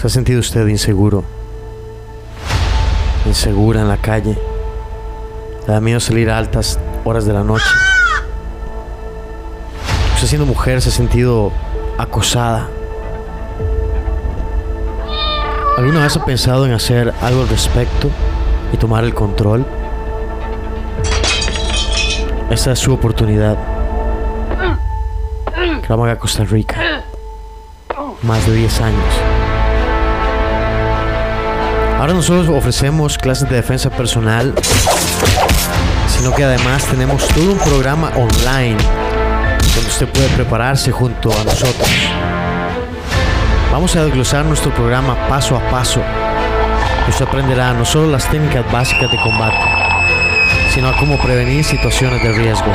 ¿Se ha sentido usted inseguro? Insegura en la calle. ¿Le da miedo salir a altas horas de la noche? Usted siendo mujer se ha sentido acosada. ¿Alguna vez ha pensado en hacer algo al respecto y tomar el control? Esta es su oportunidad. Cramaga, Costa Rica. Más de 10 años. Ahora nosotros ofrecemos clases de defensa personal, sino que además tenemos todo un programa online donde usted puede prepararse junto a nosotros. Vamos a desglosar nuestro programa paso a paso. Usted aprenderá no solo las técnicas básicas de combate, sino a cómo prevenir situaciones de riesgo.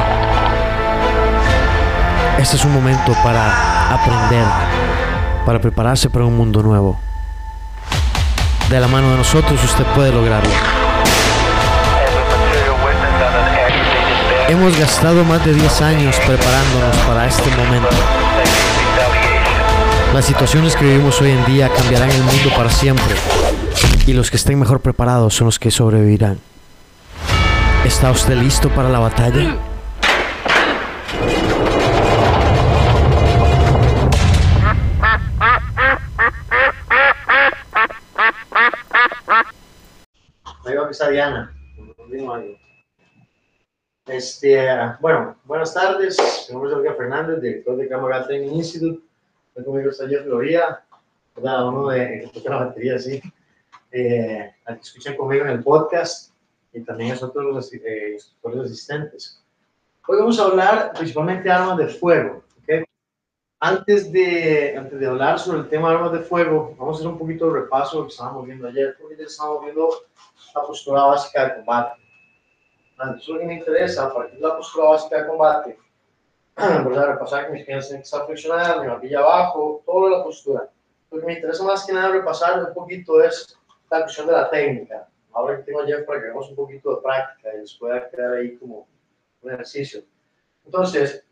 Este es un momento para aprender, para prepararse para un mundo nuevo. De la mano de nosotros usted puede lograrlo. Hemos gastado más de 10 años preparándonos para este momento. Las situaciones que vivimos hoy en día cambiarán el mundo para siempre y los que estén mejor preparados son los que sobrevivirán. ¿Está usted listo para la batalla? Este, bueno, buenas tardes. Mi nombre es Olga Fernández, director de Cámara Training Institute. Hoy conmigo está Jeff Gloria, uno de que toca la batería, sí. Eh, al que escuchan conmigo en el podcast y también es otro de los eh, instructores asistentes. Hoy vamos a hablar principalmente de armas de fuego. Antes, de, antes de hablar sobre el tema de armas de fuego, vamos a hacer un poquito de repaso de lo que estábamos viendo ayer, porque ya estábamos viendo la postura básica de combate. Entonces, lo que me interesa, a partir de la postura básica de combate, ¿verdad? repasar que mis piernas tienen que estar flexionadas, mi barbilla abajo, toda la postura. Lo que me interesa más que nada repasar un poquito es la cuestión de la técnica. Ahora que tengo a Jeff para que hagamos un poquito de práctica y les pueda quedar ahí como un ejercicio. Entonces,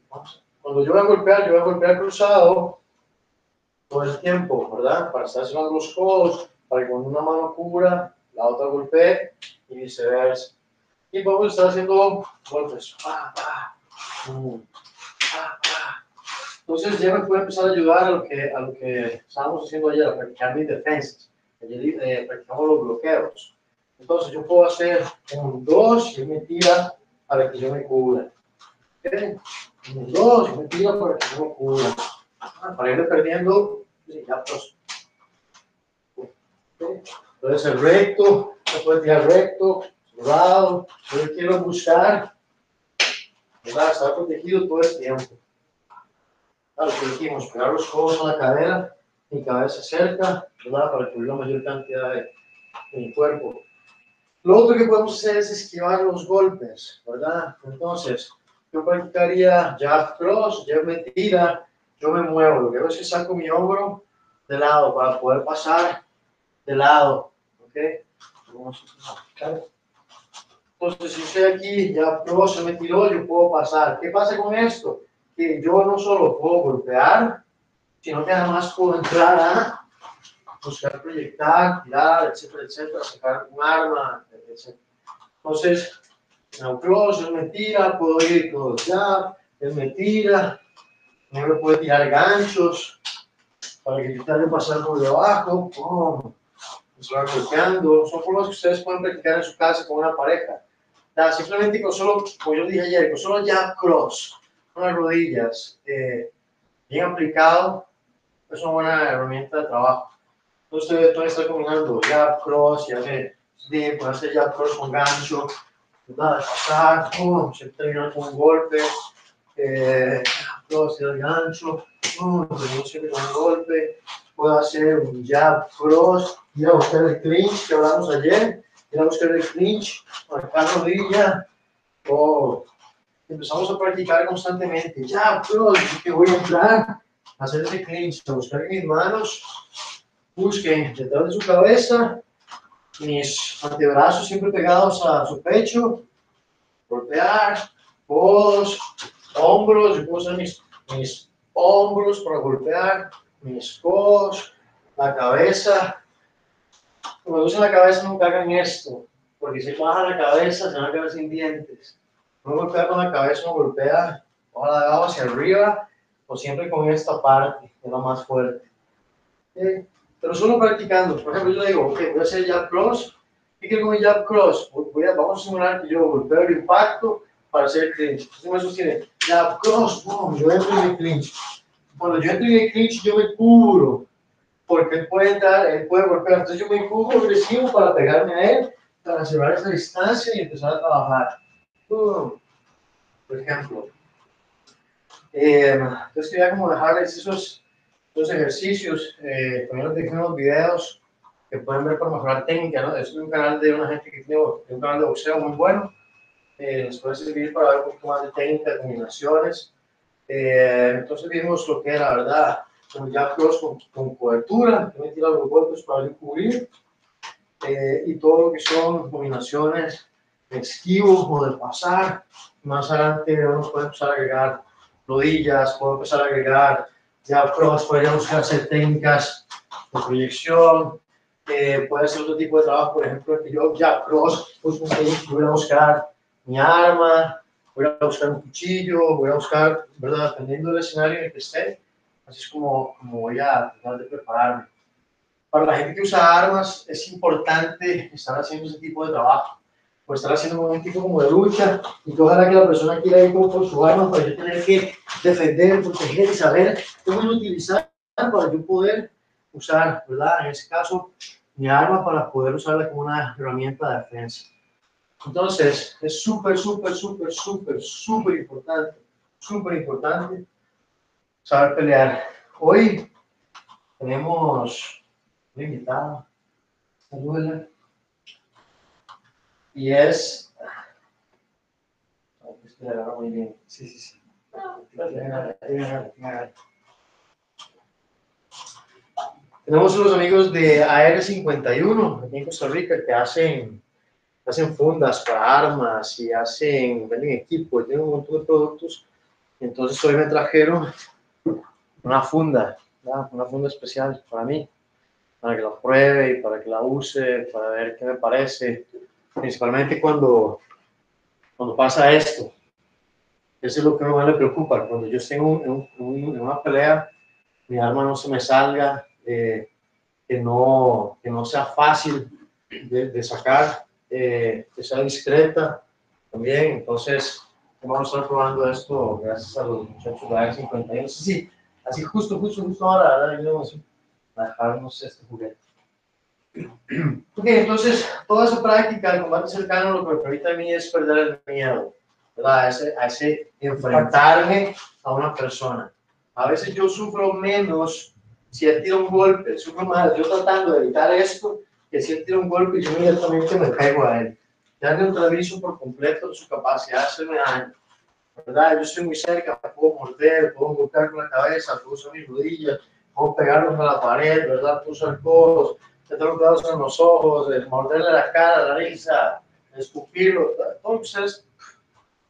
cuando yo voy a golpear, yo voy a golpear cruzado todo el tiempo, ¿verdad? Para estar haciendo los codos, para que con una mano cubra, la otra golpee y viceversa. Y vamos a estar haciendo golpes. Entonces ya me puede empezar a ayudar a lo que, a lo que estábamos haciendo ayer, a practicar mis defensas. Ayer eh, practicamos los bloqueos. Entonces yo puedo hacer un 2 y me tira para que yo me cubra. ¿Okay? Un 2 y me tira para que cubra. Ah, para irle perdiendo, ya pues. Puede ser recto, se puede tirar recto, cerrado. Yo quiero buscar, ¿verdad? Estar protegido todo el tiempo. Claro, que dijimos, pegar los codos a la cadera, mi cabeza cerca, ¿verdad? Para cubrir la mayor cantidad de, de mi cuerpo. Lo otro que podemos hacer es esquivar los golpes, ¿verdad? Entonces, yo practicaría jab cross, jab me tira, yo me muevo. Lo que hago es que saco mi hombro de lado para poder pasar de lado, ¿ok? Entonces, si estoy aquí, ya cross se me tiró, yo puedo pasar. ¿Qué pasa con esto? Que yo no solo puedo golpear, sino que además puedo entrar a buscar proyectar, tirar, etcétera, etcétera, sacar un arma, etcétera. Entonces, en el cross, él me tira, puedo ir todo ya, él me tira, él me puede tirar ganchos para que pasar por debajo, ¡pum! se va golpeando, son formas que ustedes pueden practicar en su casa con una pareja. Ya, simplemente con solo, como yo dije ayer, con solo jab cross, con las rodillas, eh, bien aplicado, es una buena herramienta de trabajo. Entonces ustedes pueden estar combinando jab cross, ya bien, pueden hacer jab cross con gancho, nada, pasar, pum, se termina con un golpe, eh, cross el gancho, siempre con un golpe, puedo hacer un jab cross, ir a buscar el clinch que hablamos ayer, ir a buscar el clinch, marcar rodilla, o empezamos a practicar constantemente, jab cross, que voy a entrar, hacer ese clinch, a buscar mis manos, busquen detrás de su cabeza, mis antebrazos siempre pegados a su pecho, golpear, codos, hombros, yo puedo mis, mis hombros para golpear, mis codos, la cabeza. Cuando usen la cabeza nunca hagan esto, porque si baja la cabeza se van a quedar sin dientes. Uno golpea con la cabeza, uno golpea ojalá hacia arriba o siempre con esta parte, que es la más fuerte. ¿Okay? Pero solo practicando. Por ejemplo, yo digo, ok, voy a hacer jab cross. ¿Qué quiero con jab cross? Voy a, vamos a simular que yo golpeo el impacto para hacer el clinch. Entonces me sostiene, jab cross, boom, yo entro en el clinch. Cuando yo entro en el clinch, yo me cubro, porque él puede entrar, él puede golpear. Entonces yo me cubro agresivo para pegarme a él, para cerrar esa distancia y empezar a trabajar. Boom. Por ejemplo. Eh, entonces quería como dejarles esos, esos ejercicios, eh, también dejé unos videos que pueden ver para mejorar técnica, ¿no? Es un canal de una gente que tiene un canal de boxeo muy bueno, eh, les puede servir para ver un poco más de técnica, de combinaciones. Eh, entonces vimos lo que era, ¿verdad? Como ya cross con, con cobertura, que me los golpes para cubrir, eh, y todo lo que son combinaciones de esquivo o de pasar. Más adelante vamos a empezar a agregar rodillas, puedo empezar a agregar ya cross, podría buscar hacer técnicas de proyección, eh, puede hacer otro tipo de trabajo, por ejemplo, que yo ya cross, pues, voy a buscar mi arma, voy a buscar un cuchillo, voy a buscar, ¿verdad? Dependiendo del escenario en el que esté, así es como, como voy a tratar de prepararme. Para la gente que usa armas, es importante estar haciendo ese tipo de trabajo pues estar haciendo un tipo como de lucha y que ojalá que la persona quiera ir con, con su arma para yo tener que defender, proteger y saber cómo utilizar para yo poder usar, ¿verdad? En ese caso, mi arma para poder usarla como una herramienta de defensa. Entonces, es súper, súper, súper, súper, súper importante, súper importante saber pelear. Hoy tenemos una invitada, salúdela y es. muy bien. Sí, sí, sí. Tenemos unos amigos de AR51 aquí en Costa Rica que hacen, hacen fundas para armas y hacen, venden equipo y tienen un montón de productos. Entonces hoy me trajeron una funda, una funda especial para mí, para que la pruebe y para que la use, para ver qué me parece principalmente cuando, cuando pasa esto. Eso es lo que más me preocupa. Cuando yo tengo en, una pelea, mi arma no se me salga, eh, que, no, que no sea fácil de, de sacar, eh, que sea discreta también. Entonces, vamos a estar probando esto gracias a los muchachos de la 51. Sí, así justo, justo, justo ahora, a dejarnos este juguete. Ok, entonces, toda esa práctica del combate cercano lo que me permite a mí es perder el miedo, ¿verdad? A ese, a ese enfrentarme a una persona. A veces yo sufro menos si él tira un golpe, sufro más yo tratando de evitar esto, que si él tira un golpe y yo inmediatamente me pego a él. Ya neutralizo por completo su capacidad de hacerme daño. ¿verdad? Yo estoy muy cerca, puedo morder, puedo golpear con la cabeza, puedo usar mis rodillas, puedo pegarlos a la pared, ¿verdad? Puedo usar codos, meter los dedos en los ojos, morderle la cara, la risa, escupirlo, todo eso es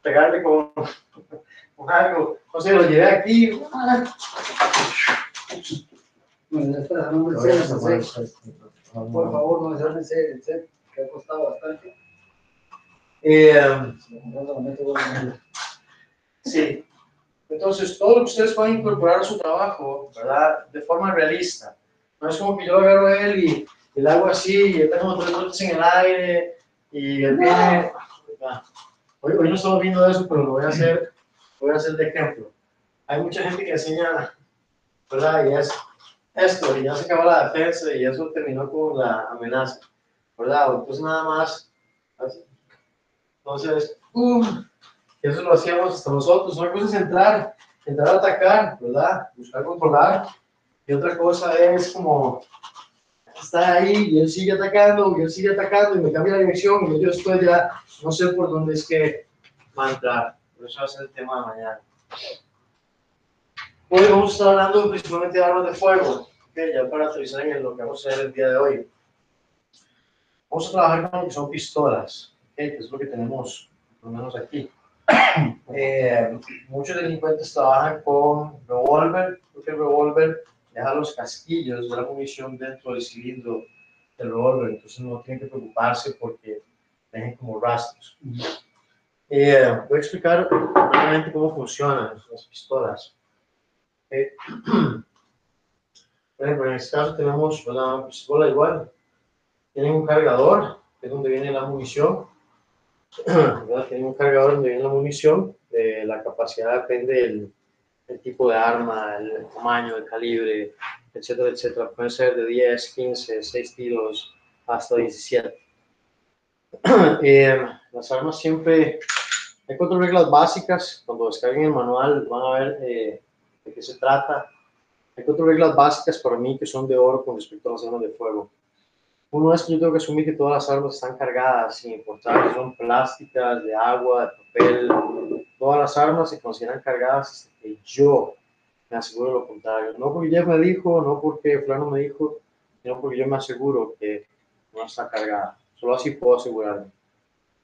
pegarle con, con algo. O sea, lo llevé aquí. Por favor, no desarme el set, que ha costado bastante. Eh, sí. Entonces, todo lo que ustedes pueden incorporar a su trabajo, ¿verdad? De forma realista. No es como que yo agarro a él y, le hago así, y él tengo tres brotes en el aire, y él viene. Hoy, hoy no estamos viendo eso, pero lo voy a hacer, voy a hacer de ejemplo. Hay mucha gente que enseña, ¿verdad? Y es esto, y ya se acabó la defensa, y eso terminó con la amenaza, ¿verdad? Entonces nada más, así. Entonces, ¡pum! Eso lo hacíamos hasta nosotros. Una cosa es entrar, entrar a atacar, ¿verdad? Buscar controlar y otra cosa es como está ahí y él sigue atacando y él sigue atacando y me cambia la dirección y yo estoy ya no sé por dónde es que va a entrar. Pero eso va a ser el tema de mañana. Hoy vamos a estar hablando principalmente de armas de fuego, okay, ya para aterrizar en lo que vamos a hacer el día de hoy. Vamos a trabajar con lo que son pistolas, que es lo que tenemos, por lo menos aquí. Eh, muchos delincuentes trabajan con revólver, porque el revólver deja los casquillos de la munición dentro del cilindro del revólver, entonces no tiene que preocuparse porque dejen como rastros. Eh, voy a explicar brevemente cómo funcionan las pistolas. Eh, por ejemplo, en este caso tenemos una pistola igual, tiene un cargador, que es donde viene la munición, tiene un cargador donde viene la munición, la capacidad depende del, del tipo de arma, el tamaño, el calibre, etcétera, etcétera. Pueden ser de 10, 15, 6 tiros hasta 17. Eh, las armas siempre, hay cuatro reglas básicas, cuando descarguen el manual van a ver eh, de qué se trata. Hay cuatro reglas básicas para mí que son de oro con respecto a las armas de fuego. Uno es que yo tengo que asumir que todas las armas están cargadas, sin importar si son plásticas, de agua, de papel. Todas las armas se consideran cargadas hasta que yo me aseguro lo contrario. No porque Jeff me dijo, no porque Flano me dijo, sino porque yo me aseguro que no está cargada. Solo así puedo asegurarme.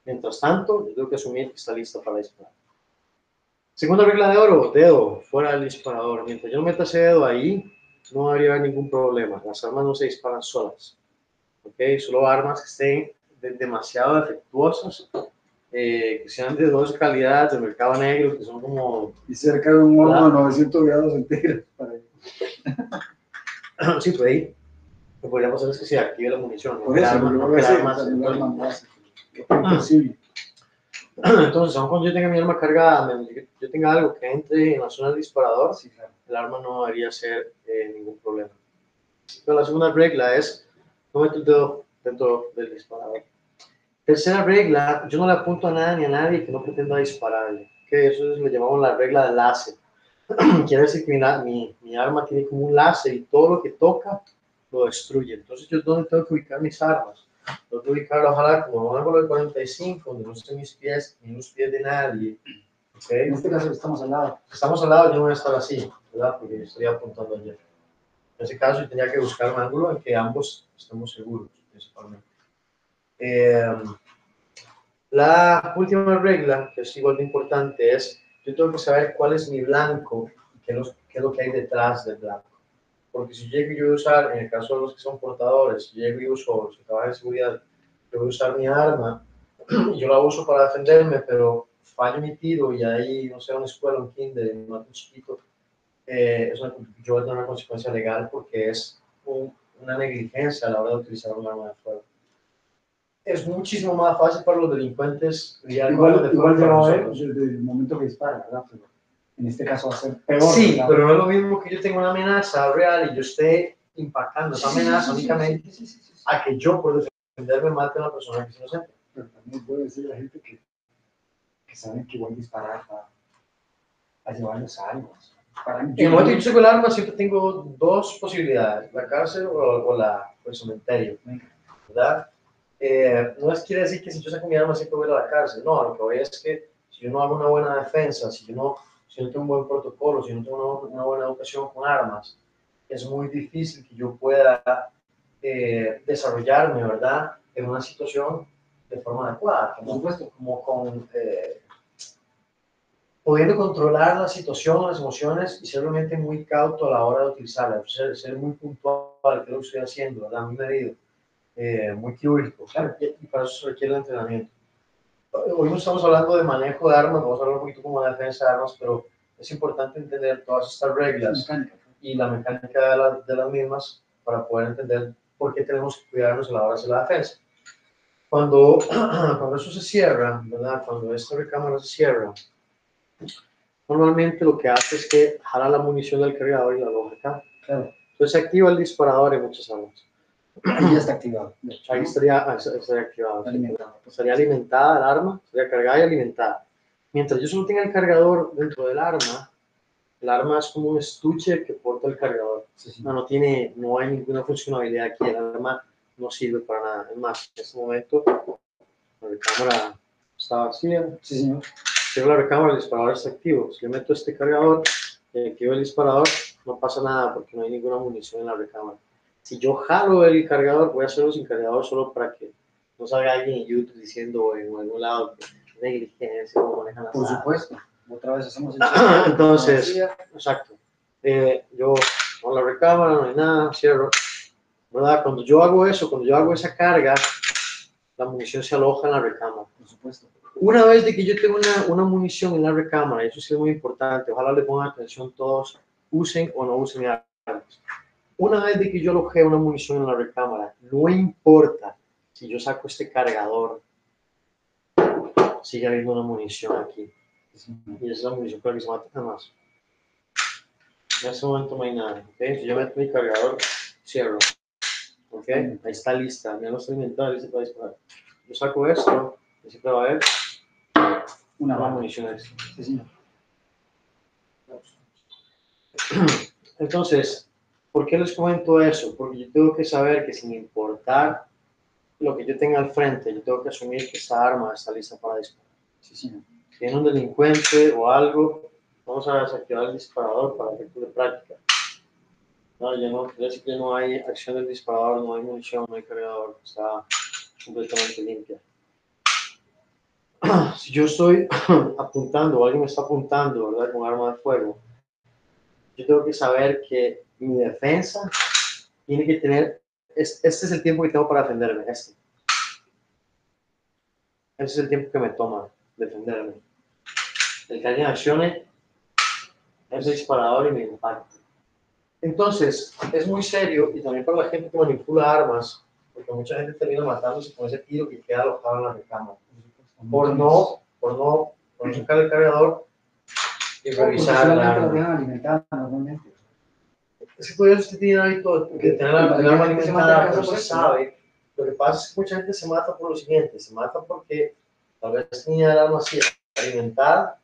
Mientras tanto, yo tengo que asumir que está lista para disparar. Segunda regla de oro, dedo fuera del disparador. Mientras yo no meta ese dedo ahí, no haber ningún problema. Las armas no se disparan solas. ¿ok? Solo armas que estén de- demasiado defectuosas, eh, que sean de dos calidades, de mercado negro, que son como, Y cerca de un horno a 900 grados centígrados. Para... sí, pues ahí, lo que podría pasar es que se active la munición. ¿no? Por eso, arma- no creo que que el sí, arma o sea, se- el arma básico. Que es imposible. Entonces, aun cuando yo tenga mi arma cargada, yo- tenga algo que entre en la zona del disparador, Sí, claro. el arma no debería ser eh, ningún problema. Pero la segunda regla es no meter el dedo dentro del disparador. Tercera regla, yo no le apunto a nada ni a nadie que no pretenda dispararle. Que eso es, lo llamamos la regla del láser. Quiere decir que mi, mi, mi arma tiene como un láser y todo lo que toca lo destruye. Entonces, ¿yo dónde tengo que ubicar mis armas? Tengo que ubicarlo, ojalá, como un ángulo de 45, donde no estén mis pies ni los pies de nadie. ¿ok? En este caso estamos al lado. estamos al lado, yo no voy a estar así, ¿verdad? Porque yo estoy apuntando ayer. En ese caso, yo tenía que buscar un ángulo en que ambos estemos seguros, principalmente. Eh, la última regla, que es igual de importante, es yo tengo que saber cuál es mi blanco y qué es lo, que hay detrás del blanco. Porque si llego yo a usar, en el caso de los que son portadores, si llego y uso, si trabajo en seguridad, yo voy a usar mi arma y yo la uso para defenderme, pero fallo mi tiro y ahí, no sé, una escuela, un kinder, un chiquito, eh, es una, yo voy a tener una consecuencia legal porque es un- una negligencia a la hora de utilizar un arma de fuego. Es muchísimo más fácil para los delincuentes Igual, de igual va a ver desde el momento que dispara, ¿verdad? Pero en este caso va a ser peor. Sí, ¿verdad? pero no es lo mismo que yo tenga una amenaza real y yo esté impactando esa amenaza únicamente a que yo por defenderme mate a una persona que es inocente. Pero también puede decir la gente que, que saben que igual disparar va a llevarlos a algo. Para mí, En el momento que yo saco el arma siempre tengo dos posibilidades, la cárcel o, o la, o el cementerio, ¿verdad? Eh, no es quiere decir que si yo saco mi arma siempre voy a ir a la cárcel, no, lo que voy es que si yo no hago una buena defensa, si yo no, si no tengo un buen protocolo, si no tengo una, una buena educación con armas, es muy difícil que yo pueda eh, desarrollarme, ¿verdad? En una situación de forma adecuada, Por supuesto. como con... eh, pudiendo controlar la situación, las emociones y ser realmente muy cauto a la hora de utilizarla, ser, ser muy puntual, que lo estoy haciendo, ¿verdad? Muy medido, eh, muy quirúrgico, claro, y, para eso se requiere el entrenamiento. Hoy no estamos hablando de manejo de armas, vamos a hablar un poquito como de defensa de armas, pero es importante entender todas estas reglas y la mecánica de, la- de las mismas para poder entender por qué tenemos que cuidarnos a la hora de hacer la defensa. Cuando, cuando eso se cierra, ¿verdad? Cuando esta recámara se cierra, normalmente lo que hace es que jala la munición del cargador y la aloja acá. Claro. Entonces se activa el disparador en muchas armas. Ahí ya está activado. Ahí estaría, estaría activado. Estaría alimentada el arma, estaría cargada y alimentada. Mientras yo solo tenga el cargador dentro del arma, el arma es como un estuche que porta el cargador. Sí, sí. No, no tiene, no hay ninguna funcionalidad aquí. El arma no sirve para nada. Es más, en este momento la recámara está vacía. Sí, señor. Cierro la recámara, el disparador está activo. Si yo meto este cargador y activo el disparador, no pasa nada porque no hay ninguna munición en la recámara. Si yo jalo el cargador, voy a hacerlo sin cargador solo para que no salga alguien en YouTube diciendo en algún lado que negligencia o manejan las Por supuesto. Otra vez hacemos el Entonces. Exacto. Eh, yo, con la recámara, no hay nada, cierro. ¿Verdad? Cuando yo hago eso, cuando yo hago esa carga, la munición se aloja en la recámara. Por supuesto. Una vez de que yo tengo una, una munición en la recámara, eso sí es muy importante, ojalá le pongan atención todos, usen o no usen armas. Una vez de que yo alojé una munición en la recámara, no importa si yo saco este cargador, sigue habiendo una munición aquí. Y esa es la munición para que se mate nada más. En ese momento no hay nada. ¿ok? Si yo meto mi cargador, cierro. ¿Ok? Ahí está lista. Ya no está alimentada, lista para disparar. Yo saco esto, y siempre va a haber Una una munición. Sí, señor. Entonces, ¿por qué les comento eso? Porque yo tengo que saber que sin importar lo que yo tenga al frente, yo tengo que asumir que esta arma está lista para disparar. Sí, señor. Si viene un delincuente o algo, vamos a desactivar el disparador para efectos de práctica. No, ya no, ya sí que no hay acción del disparador, no hay munición, no hay cargador, está completamente limpia. Si yo estoy apuntando o alguien me está apuntando, ¿verdad? Con arma de fuego, yo tengo que saber que mi defensa tiene que tener, es- este es el tiempo que tengo para defenderme, este. Ese es el tiempo que me toma defenderme. El que alguien accione ese disparador y me impacte. Entonces, es muy serio y también para la gente que manipula armas, porque mucha gente termina matándose con ese tiro que queda alojado en la recámara. Por no, por no, por no sacar el cargador y revisar la arma. Es que eso usted tiene el hábito de tener la, el arma alimentada, pero usted sabe. Lo que pasa es que mucha gente se mata por lo siguiente, se mata porque tal vez tenía el arma así alimentada,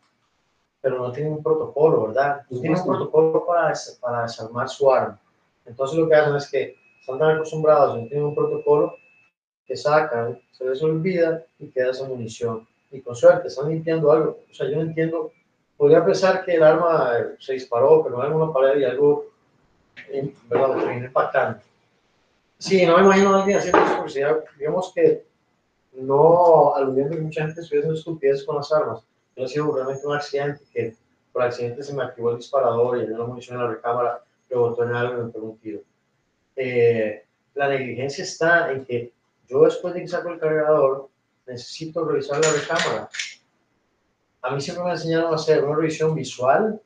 pero no tiene un protocolo, ¿verdad? No tiene un protocolo para, para desarmar su arma. Entonces lo que hacen es que están tan acostumbrados, no tienen un protocolo, que sacan, se les olvida y queda esa munición. Y con suerte están limpiando algo. O sea, yo no entiendo, podría pensar que el arma se disparó, pero en una pared y algo ¿verdad? Me terminé impactando. Sí, no me imagino a alguien haciendo eso, porque digamos que no aludiendo que mucha gente estuviera haciendo estupideces con las armas. Yo ha sido realmente un accidente que por accidente se me activó el disparador y llenó la munición en la recámara, lo botó en algo y me pegó un tiro. Eh, la negligencia está en que yo después de que saco el cargador necesito revisar la recámara. A mí siempre me enseñaron a hacer una revisión visual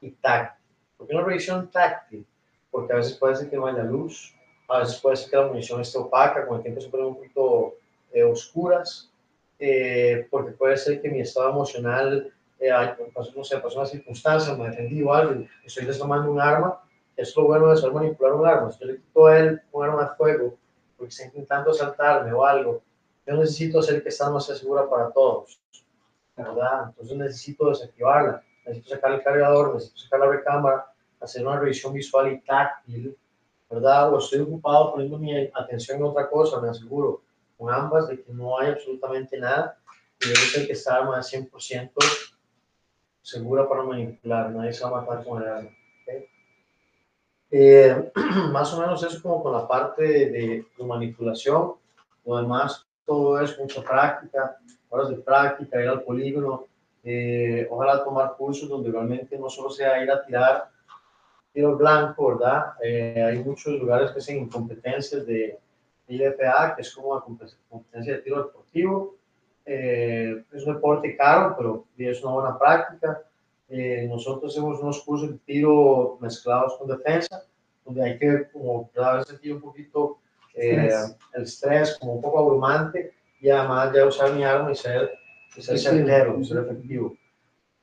y táctil. ¿Por qué una revisión táctil? Porque a veces puede ser que no haya luz, a veces puede ser que la munición esté opaca, con el tiempo se ponen un poquito eh, oscuras, eh, porque puede ser que mi estado emocional, eh, pasó, no sé, pasó una circunstancia, me defendí o algo, estoy desarmando un arma, es lo bueno de saber manipular un arma. Si yo le quito a él un arma de fuego, porque está intentando asaltarme o algo, yo necesito hacer que esta arma sea segura para todos, ¿verdad? Entonces necesito desactivarla, necesito sacar el cargador, necesito sacar la recámara, hacer una revisión visual y táctil, ¿verdad? O estoy ocupado poniendo mi atención en otra cosa, me aseguro con ambas de que no hay absolutamente nada y debe ser que esta arma es 100% segura para manipular, nadie se va a matar con el arma. Eh, más o menos eso como con la parte de, de- de manipulación, lo demás todo es mucha práctica, horas de práctica, ir al polígono, eh, ojalá tomar cursos donde realmente no solo sea ir a tirar tiro blanco, ¿verdad? Eh, hay muchos lugares que hacen competencias de IFA, que es como una compet- competencia de tiro deportivo. Eh, es un deporte caro, pero es una buena práctica. Eh, nosotros hacemos unos cursos de tiro mezclados con defensa, donde hay que como vez sentir un poquito eh, el estrés, como un poco abrumante, y además ya usar mi arma y ser, y ser certero, ser efectivo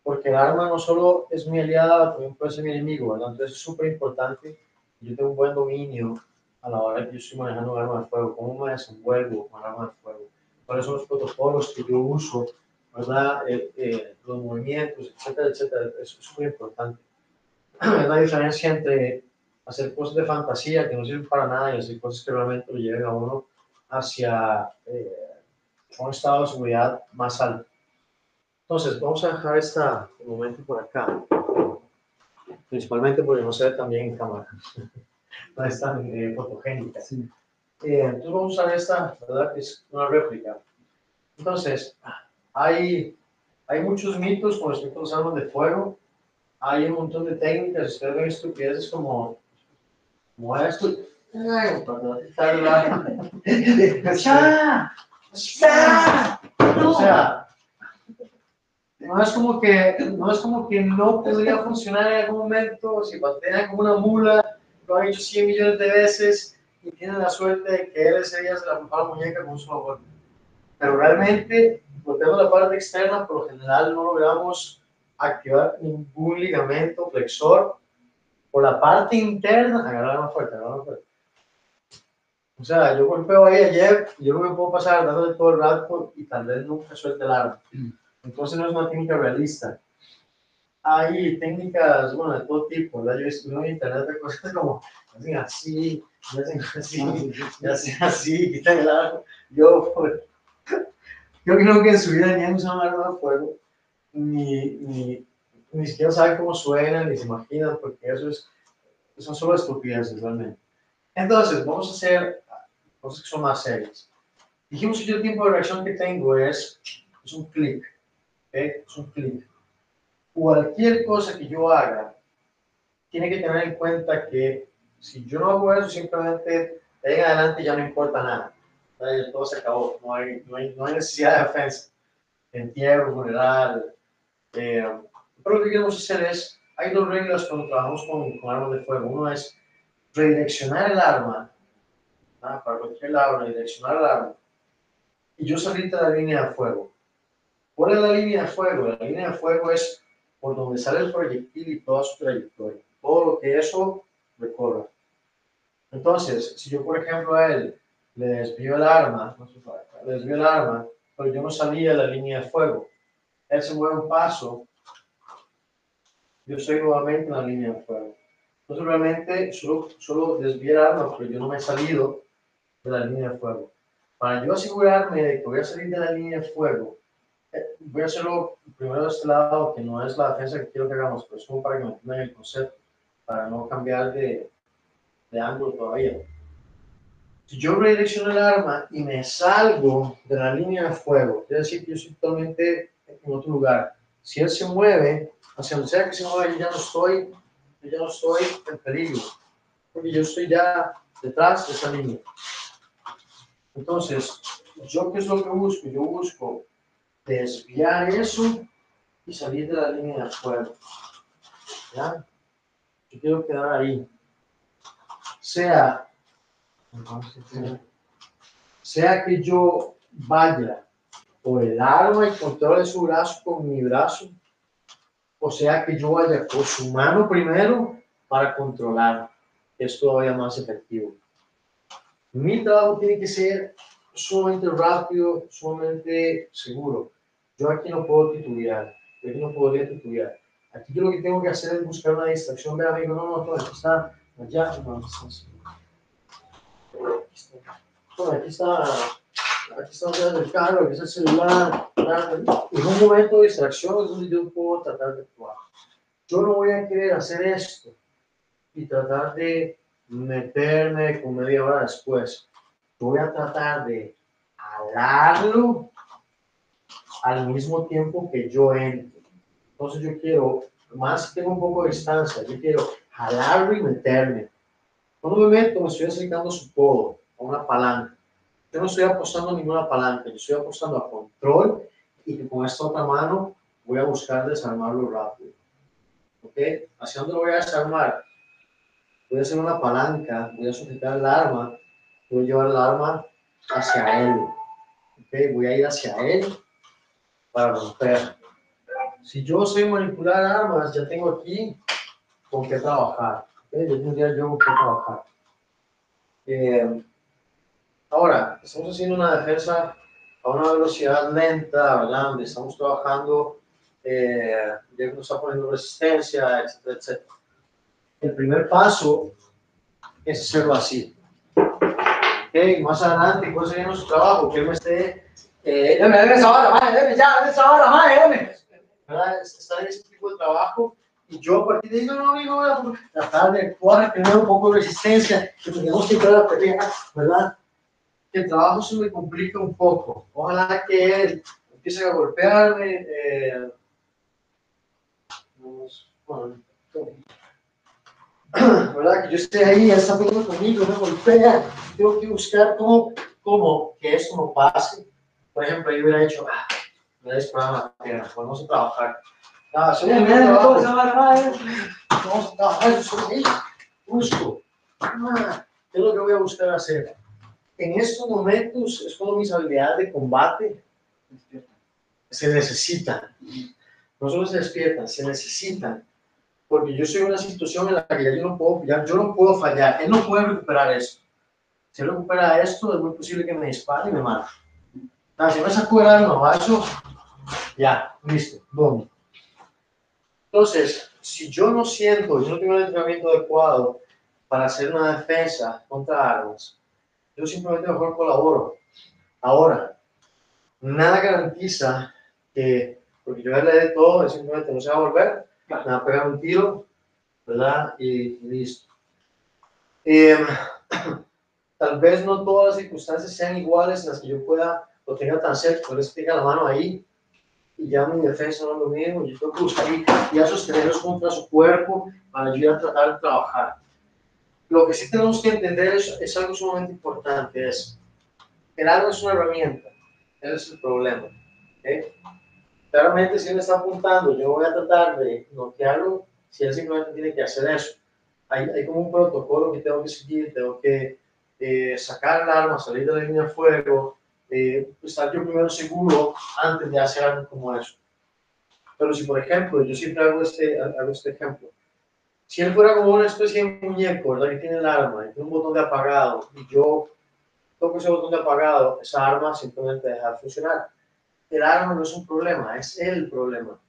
porque el arma no solo es mi aliada, también puede ser mi enemigo, ¿verdad? Entonces es súper importante que yo tenga un buen dominio a la hora que yo estoy manejando un arma de fuego, cómo me desenvuelvo con arma de fuego, cuáles son los protocolos que yo uso, ¿verdad? Eh, eh, los movimientos, etcétera, etcétera. Eso es súper importante. Es la diferencia entre hacer cosas de fantasía que no sirven para nada y hacer cosas que realmente lo lleven a uno hacia eh, un estado de seguridad más alto. Entonces, vamos a dejar este momento por acá. Principalmente porque no se ve tan bien en cámara. No es tan eh, fotogénica. Sí. Eh, entonces, vamos a usar esta, ¿verdad? Es una réplica. Entonces, hay, hay muchos mitos con respecto a los armas de fuego. Hay un montón de técnicas. Ustedes ven estupideces como mueve esto. ¡Ya! O sea, no es como que no es como que no podría funcionar en algún momento si patean como una mula, lo han hecho 100 millones de veces y tienen la suerte de que él ese día se la rompa muñeca con solo golpe. Pero realmente, golpeando la parte externa, por lo general no logramos activar ningún ligamento flexor. Por la parte interna, agarrar más fuerte, agarrar más fuerte. O sea, yo golpeo ahí ayer yo no me puedo pasar dándole todo el rato y tal vez nunca suelte el arma. Entonces no es una técnica realista. Hay técnicas, bueno, de todo tipo, ¿verdad? Yo visto en internet de cosas como, hacen así, y hacen así, y hacen así, quitan el arma. Yo, pues, yo creo que en su vida ni han usado un arma de fuego, ni, ni, ni siquiera saben cómo suena, ni se imaginan, porque eso es, son solo estupideces realmente. Entonces, vamos a hacer cosas que son más serias. Dijimos que yo el tiempo de reacción que tengo es, es un clic. Es un clic. Cualquier cosa que yo haga, tiene que tener en cuenta que si yo no hago eso, simplemente de ahí en adelante ya no importa nada. Ya todo se acabó, no hay, no hay, no hay necesidad de defensa. Entierro, funeral. Eh, pero lo que queremos hacer es, hay dos reglas cuando trabajamos con, con armas de fuego. Uno es redireccionar el arma ah, para cualquier lado, redireccionar el arma y yo salí de la línea de fuego. ¿Cuál es la línea de fuego? La línea de fuego es por donde sale el proyectil y toda su trayectoria, todo lo que eso recorre. Entonces, si yo, por ejemplo, a él le desvío el arma, no le desvío el arma, pero yo no salía de la línea de fuego, él se mueve un paso, yo estoy nuevamente en la línea de fuego. Entonces, realmente, solo, solo desvié el arma, pero yo no me he salido de la línea de fuego. Para yo asegurarme de que voy a salir de la línea de fuego, eh, voy a hacerlo primero de este lado, que no es la defensa que quiero que hagamos, pero es como para que me entiendan el concepto, para no cambiar de, de ángulo todavía. Si yo redirecciono el arma y me salgo de la línea de fuego, quiere decir que yo estoy totalmente en otro lugar. Si él se mueve, hacia donde sea que se mueva, yo ya no estoy, yo ya no estoy en peligro, porque yo estoy ya detrás de esa línea. Entonces, ¿yo qué es lo que busco? Yo busco desviar eso y salir de la línea de fuego. ¿Ya? Yo quiero quedar ahí. Sea, sea que yo vaya por el arma y controle su brazo con mi brazo, o sea que yo vaya por su mano primero para controlar. Es todavía más efectivo. Mi trabajo tiene que ser sumamente rápido, sumamente seguro. Yo aquí no puedo titubear, yo aquí no podría titubear. Aquí yo lo que tengo que hacer es buscar una distracción. Ve, amigo, no, no, no, aquí está, allá, no, así. Aquí está. Aquí está, el carro, aquí está el celular. En un momento de distracción es donde yo puedo tratar de actuar. Yo no voy a querer hacer esto y tratar de meterme con media hora después. Voy a tratar de jalarlo al mismo tiempo que yo entro. Entonces yo quiero, más tengo un poco de distancia, yo quiero jalarlo y meterme. Cuando me meto, me estoy acercando a su codo, a una palanca. Yo no estoy apostando a ninguna palanca, yo estoy apostando a control y que con esta otra mano voy a buscar desarmarlo rápido. ¿Ok? ¿Hacia dónde lo voy a desarmar? Voy a hacer una palanca, voy a sujetar el arma, voy a llevar el arma hacia él. ¿okay? Voy a ir hacia él para romper. Si yo sé manipular armas, ya tengo aquí con qué trabajar. ¿okay? Yo tendría yo con qué trabajar. Eh, ahora, estamos haciendo una defensa a una velocidad lenta, ¿verdad? Donde estamos trabajando, eh, ya nos está poniendo resistencia, etcétera, etcétera el primer paso es hacerlo así. Okay, más adelante, ¿cuál sería nuestro trabajo? Que me esté. Eh, dame, esa hora, madre, ya, dame esa hora, madre, dame. ¿Verdad? En ese tipo de trabajo. Y yo a partir de ahí, no, no, amigo, voy a tratar de tener un poco de resistencia, que tengamos que entrar a pelea, ¿verdad? Que el trabajo se me complica un poco. Ojalá que él empiece a golpearme. Eh, vamos, bueno, ¿verdad? Que yo esté ahí, ya está peleando conmigo, me golpea, tengo que buscar cómo, cómo que esto no pase. Por ejemplo, yo hubiera hecho, ah, me la pierna, vamos a trabajar. Ah, soy un trabajo. Vamos a trabajar, yo soy ahí, busco. Ah, ¿Qué es lo que voy a buscar hacer? En estos momentos es cuando mis habilidades de combate se necesitan. No solo se despiertan, se necesitan. Porque yo soy una situación en la que yo no puedo, ya yo no puedo fallar. Él no puede recuperar esto. Si él recupera esto, es muy posible que me dispare y me mate. Ah, si me sacuda el novazo, ya, listo, boom. Entonces, si yo no siento, yo no tengo el entrenamiento adecuado para hacer una defensa contra armas, yo simplemente mejor colaboro. Ahora, nada garantiza que, porque yo le dé todo, simplemente no se va a volver, a pegar un tiro, ¿verdad? Y, listo. Eh, tal vez no todas las circunstancias sean iguales en las que yo pueda lo tenga tan cerca, por eso tenga la mano ahí y ya mi defensa no es lo mismo, yo tengo que buscar y a sostenerlos contra su cuerpo para ayudar a tratar de trabajar. Lo que sí tenemos que entender es, es algo sumamente importante, es el arma es una herramienta, ese es el problema. ¿okay? Claramente si él está apuntando, yo voy a tratar de bloquearlo, si él simplemente tiene que hacer eso. Hay, hay como un protocolo que tengo que seguir, tengo que eh, sacar el arma, salir de la línea de fuego, eh, estar yo primero seguro antes de hacer algo como eso. Pero si, por ejemplo, yo siempre hago este, hago este ejemplo, si él fuera como una especie de muñeco, ¿verdad? Que tiene el arma, y tiene un botón de apagado, y yo toco ese botón de apagado, esa arma simplemente deja de funcionar. El no es un problema, es el problema.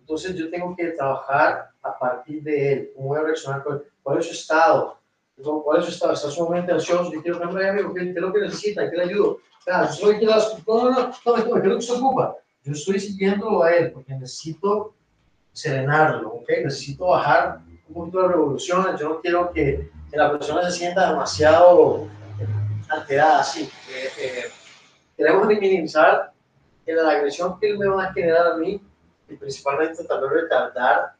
Entonces yo tengo que trabajar a partir de él, cómo voy a reaccionar con él, cuál es su estado, cuál es su estado, está sumamente ansioso, yo quiero me amigo, ¿qué es lo que necesita? ¿Qué le ayudo? Claro, yo soy no, no, no, no, no, ¿qué es lo que se ocupa? Yo estoy siguiéndolo a él porque necesito serenarlo, ¿ok? Necesito bajar un poquito de revoluciones, yo no quiero que, que la persona se sienta demasiado alterada, así. Eh, eh, queremos minimizar que la agresión que él me va a generar a mí y principalmente tal vez retardar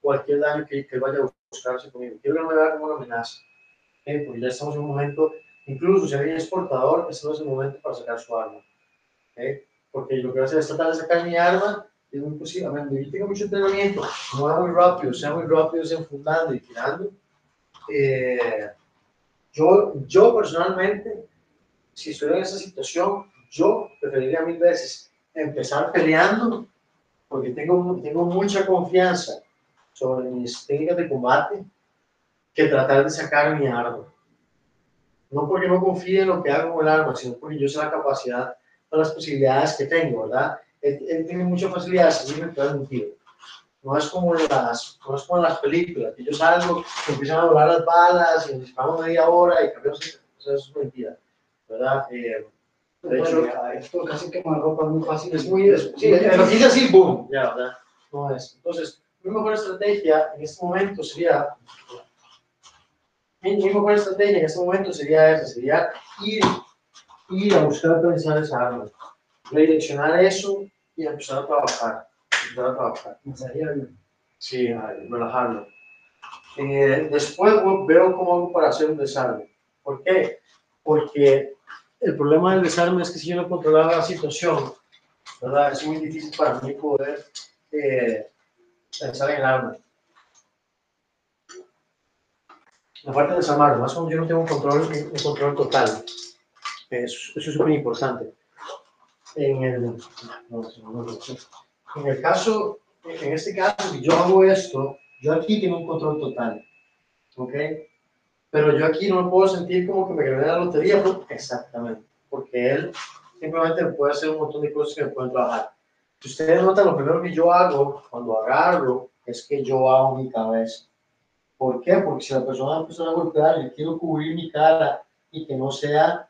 cualquier daño que, que vaya a buscarse conmigo. Quiero que no me vea como una amenaza, ¿ok? porque ya estamos en un momento, incluso si alguien es portador, este no es el momento para sacar su arma, ¿ok? porque lo que va a hacer es tratar de sacar mi arma es muy posible. Yo tengo mucho entrenamiento, no va muy rápido, sea muy rápido desenfundando y tirando. Eh, yo, yo personalmente, si estuviera en esa situación, yo preferiría mil veces empezar peleando porque tengo, tengo mucha confianza sobre mis técnicas de combate que tratar de sacar mi arma. No porque no confíe en lo que hago con el arma, sino porque yo sé la capacidad, las posibilidades que tengo, ¿verdad? Él, él tiene mucha facilidad de salirme pegar un tiro. No es como las, no es como las películas, que yo salgo, empiezan a volar las balas y nos disparamos media hora y cambiamos, o eso es mentira, ¿verdad? Eh, de hecho, esto casi que me ropa muy fácil. es muy, es, sí, lo dice así, boom, ya, ¿verdad? No es. Entonces, mi mejor estrategia en este momento sería, mi, mi mejor estrategia en este momento sería esa, sería ir, ir a buscar aterrizar esa arma, redireccionar eso y empezar a trabajar, empezar a trabajar. Sí, a relajarlo. Eh, después veo cómo hago para hacer un desarme. ¿Por qué? Porque el problema del desarme es que si yo no controlaba la situación, ¿verdad? Es muy difícil para mí poder eh, pensar en el arma. La parte de desarmarlo, más cuando yo no tengo un control, un control total. Eso, eso es súper importante. En el, en el caso, en este caso, si yo hago esto, yo aquí tengo un control total. ¿Ok? Pero yo aquí no me puedo sentir como que me gané la lotería. ¿no? Exactamente. Porque él simplemente me puede hacer un montón de cosas que me pueden trabajar. Si ustedes notan, lo primero que yo hago cuando agarro es que yo hago mi cabeza. ¿Por qué? Porque si la persona empieza a golpear, yo quiero cubrir mi cara y que no sea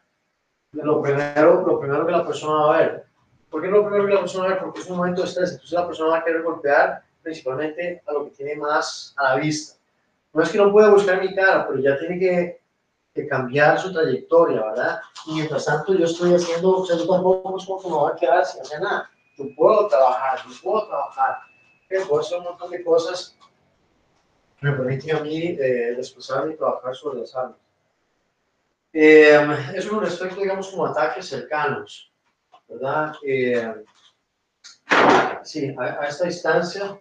lo primero, lo primero que la persona va a ver. ¿Por qué lo primero que la persona va a ver? Porque es un momento de estrés. Entonces la persona va a querer golpear principalmente a lo que tiene más a la vista. No es que no pueda buscar mi cara, pero ya tiene que, que cambiar su trayectoria, ¿verdad? Y mientras tanto yo estoy haciendo, o sea, yo tampoco es como que me voy a quedar sin hacer nada. Yo puedo trabajar, yo puedo trabajar, yo puedo hacer un montón de cosas me permiten a mí eh, desplazarme y trabajar sobre las armas. Eh, eso con respecto, digamos, como ataques cercanos, ¿verdad? Eh, sí, a, a, esta distancia,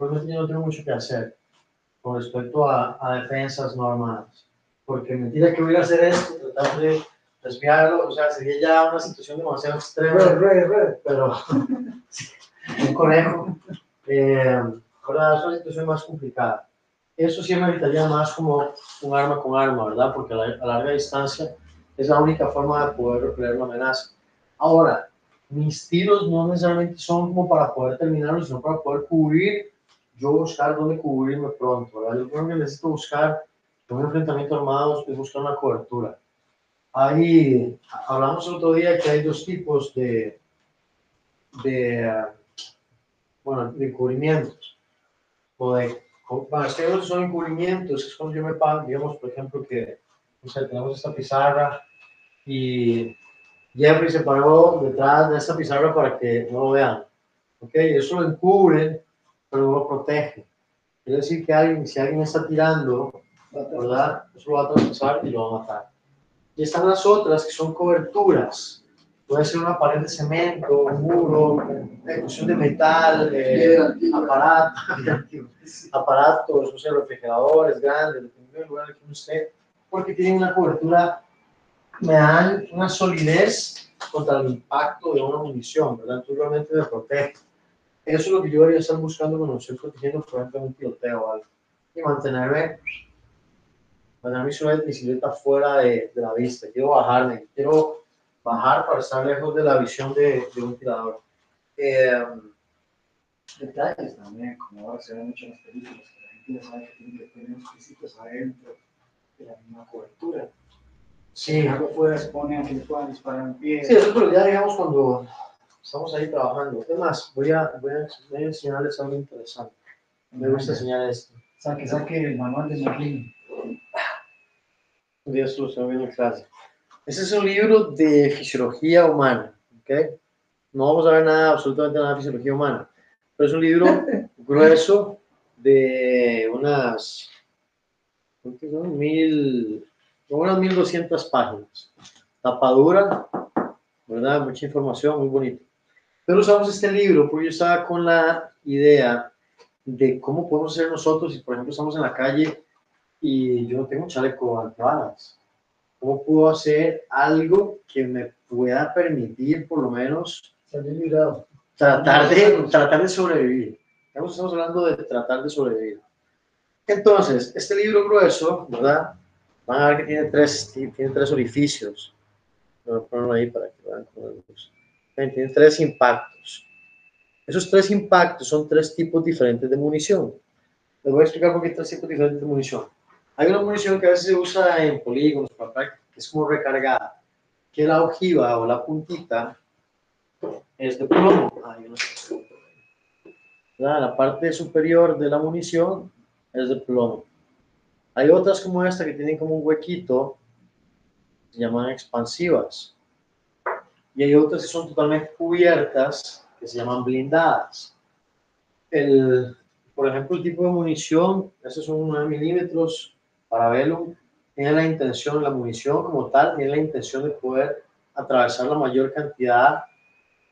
yo no tengo mucho que hacer con respecto a, a defensas no armadas, porque mentira que voy a hacer esto, tratar de desviarlo, o sea, sería ya una situación demasiado extrema, Red, red, red. pero un conejo, eh, ¿verdad? Es una situación más complicada. Eso sí me evitaría más como un arma con arma, ¿verdad? Porque a, la, a larga distancia es la única forma de poder repeler la amenaza. Ahora, mis tiros no necesariamente son como para poder terminarlos, sino para poder cubrir, yo buscar dónde cubrirme pronto, ¿verdad? Yo creo que necesito buscar, un enfrentamiento armado, es buscar una cobertura. Ahí, hablamos otro día que hay dos tipos de, de bueno, de encubrimientos, o de para hacer son encubrimientos, es cuando yo me pago, digamos, por ejemplo, que o sea, tenemos esta pizarra y Jeffrey se paró detrás de esta pizarra para que no lo vean. ¿Ok? Eso lo encubre, pero no lo protege. Quiere decir que alguien, si alguien está tirando, ¿verdad? Eso lo va a traspasar y lo va a matar. Y están las otras que son coberturas. Puede ser una pared de cemento, un muro, cuestión de metal, eh, aparatos, aparatos, no sé, refrigeradores grandes, dependiendo del lugar en que uno esté, porque tienen una cobertura, me dan una solidez contra el impacto de una munición, ¿verdad? Entonces realmente me protege. Eso es lo que yo debería estar buscando cuando estoy protegiendo, por ejemplo, un tiroteo o algo. Y mantenerme, mantener mi bicicleta fuera de, de la vista. Quiero bajarme, quiero bajar para estar lejos de la visión de, de un tirador. Eh, Detalles también, como ahora se ve mucho en las películas, que la gente ya sabe que tiene que tener los pisitos adentro de la misma cobertura. sí, Si algo fuera se pone a que le puedan disparar en pie. sí, eso pero ya digamos cuando estamos ahí trabajando. Es más, voy a, voy a, voy a enseñarles algo interesante. Me gusta enseñar esto. Saque, saque el manual de lo estoy viendo en clase. Este es un libro de fisiología humana, ¿ok? No vamos a ver nada, absolutamente nada de fisiología humana, pero es un libro grueso de unas, ¿cuántas son? Mil, unas 1200 páginas. Tapadura, ¿verdad? Mucha información, muy bonito. Pero usamos este libro porque yo estaba con la idea de cómo podemos ser nosotros si, por ejemplo, estamos en la calle y yo no tengo un chaleco antibalas. ¿Cómo puedo hacer algo que me pueda permitir, por lo menos, tratar de, tratar de sobrevivir? Estamos, estamos hablando de tratar de sobrevivir. Entonces, este libro grueso, ¿verdad? Van a ver que tiene tres, tiene tres orificios. Voy a ponerlo ahí para que vean con la luz. Ven, Tiene tres impactos. Esos tres impactos son tres tipos diferentes de munición. Les voy a explicar por qué tres tipos diferentes de munición. Hay una munición que a veces se usa en polígonos para que es como recargada, que la ojiva o la puntita es de plomo. Ah. La parte superior de la munición es de plomo. Hay otras como esta que tienen como un huequito, se llaman expansivas. Y hay otras que son totalmente cubiertas, que se llaman blindadas. El, por ejemplo, el tipo de munición, estos son 9 milímetros para Velum, tiene la intención, la munición como tal, tiene la intención de poder atravesar la mayor cantidad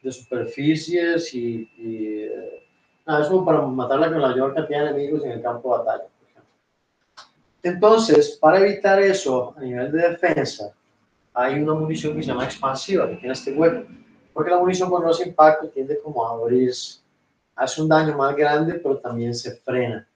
de superficies y, y eh, nada, para matarla con la mayor cantidad de enemigos en el campo de batalla, por ejemplo. Entonces, para evitar eso a nivel de defensa, hay una munición que se llama expansiva, que tiene este hueco, porque la munición cuando hace impacto tiende como a abrirse, hace un daño más grande, pero también se frena.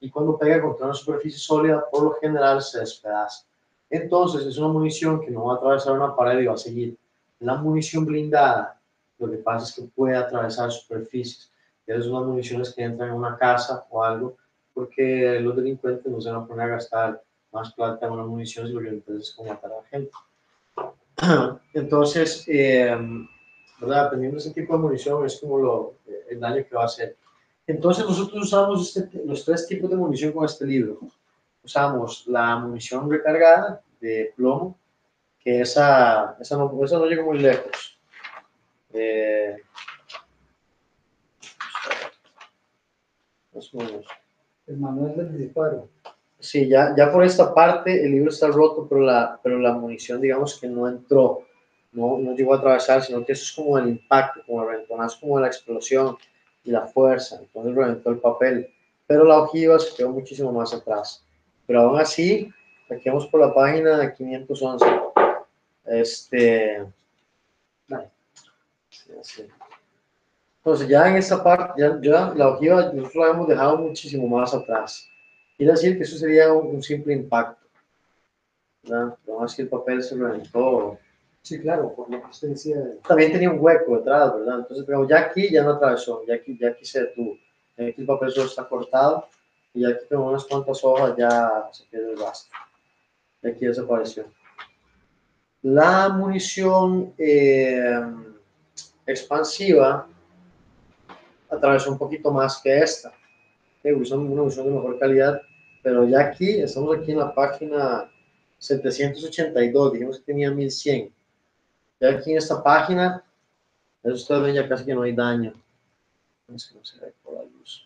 Y cuando pega contra una superficie sólida, por lo general se despedaza. Entonces, es una munición que no va a atravesar una pared y va a seguir. La munición blindada, lo que pasa es que puede atravesar superficies. Esas son las municiones que entran en una casa o algo, porque los delincuentes no se van a poner a gastar más plata en una munición si lo que les interesa es como matar a la gente. Entonces, eh, ¿verdad? Dependiendo de ese tipo de munición, es como lo, el daño que va a hacer. Entonces, nosotros usamos este- los tres tipos de munición con este libro. Usamos la munición recargada de plomo, que esa, esa, no, esa no llega muy lejos. Eh, más o menos. El manual del disparo. Sí, ya, ya por esta parte el libro está roto, pero la, pero la munición, digamos que no entró, no, no llegó a atravesar, sino que eso es como el impacto, como el reventonazo, como la explosión y la fuerza. Entonces reventó el papel, pero la ojiva se quedó muchísimo más atrás. Pero aún así, aquí vamos por la página 511. Este. Entonces, ya en esta parte, ya, ya la ojiva nosotros la hemos dejado muchísimo más atrás. Quiere decir que eso sería un, un simple impacto. ¿verdad? Pero aún así el papel se reventó. Sí, claro, por lo que usted decía. de- También tenía un hueco detrás, ¿verdad? Entonces, digamos, ya aquí ya no atravesó, ya aquí, ya aquí se detuvo. Aquí el papel solo está cortado y aquí con unas cuantas hojas ya se pierde el rastro. Y aquí desapareció. La munición eh, expansiva atravesó un poquito más que esta. Usó una munición de mejor calidad, pero ya aquí, estamos aquí en la página 782, dijimos que tenía 1100. Ya aquí en esta página, eso ustedes ven ya casi que no hay daño. Es que no se ve por la luz.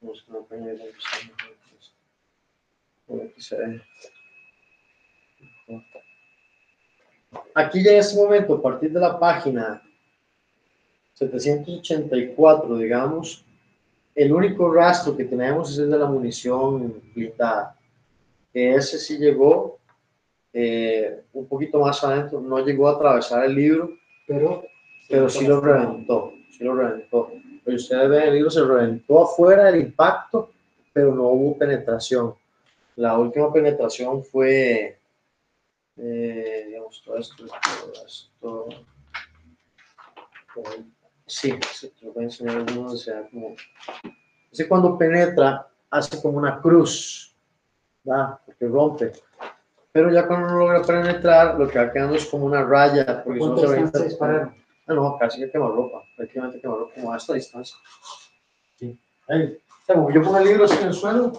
No la luz. Aquí se ve. Aquí ya en este momento, a partir de la página 784, digamos, el único rastro que tenemos es el de la munición blindada. Ese sí llegó eh, un poquito más adentro, no llegó a atravesar el libro, Pero. pero sí lo reventó, sí lo reventó. Pero ustedes ven, el libro se reventó afuera del impacto, pero no hubo penetración. La última penetración fue, eh, digamos, todo esto, todo esto. por ahí. Sí, te lo voy a enseñar uno, o sea, como, ese cuando penetra, hace como una cruz, ¿verdad? Porque rompe. Pero ya cuando no logra penetrar, lo que va quedando es como una raya, porque solo ¿Cuánta se ve distancia dispararon? Ah, no, casi que quema ropa, prácticamente quema ropa como a esta distancia. Sí. Ahí. O sea, como yo pongo el libro así en el suelo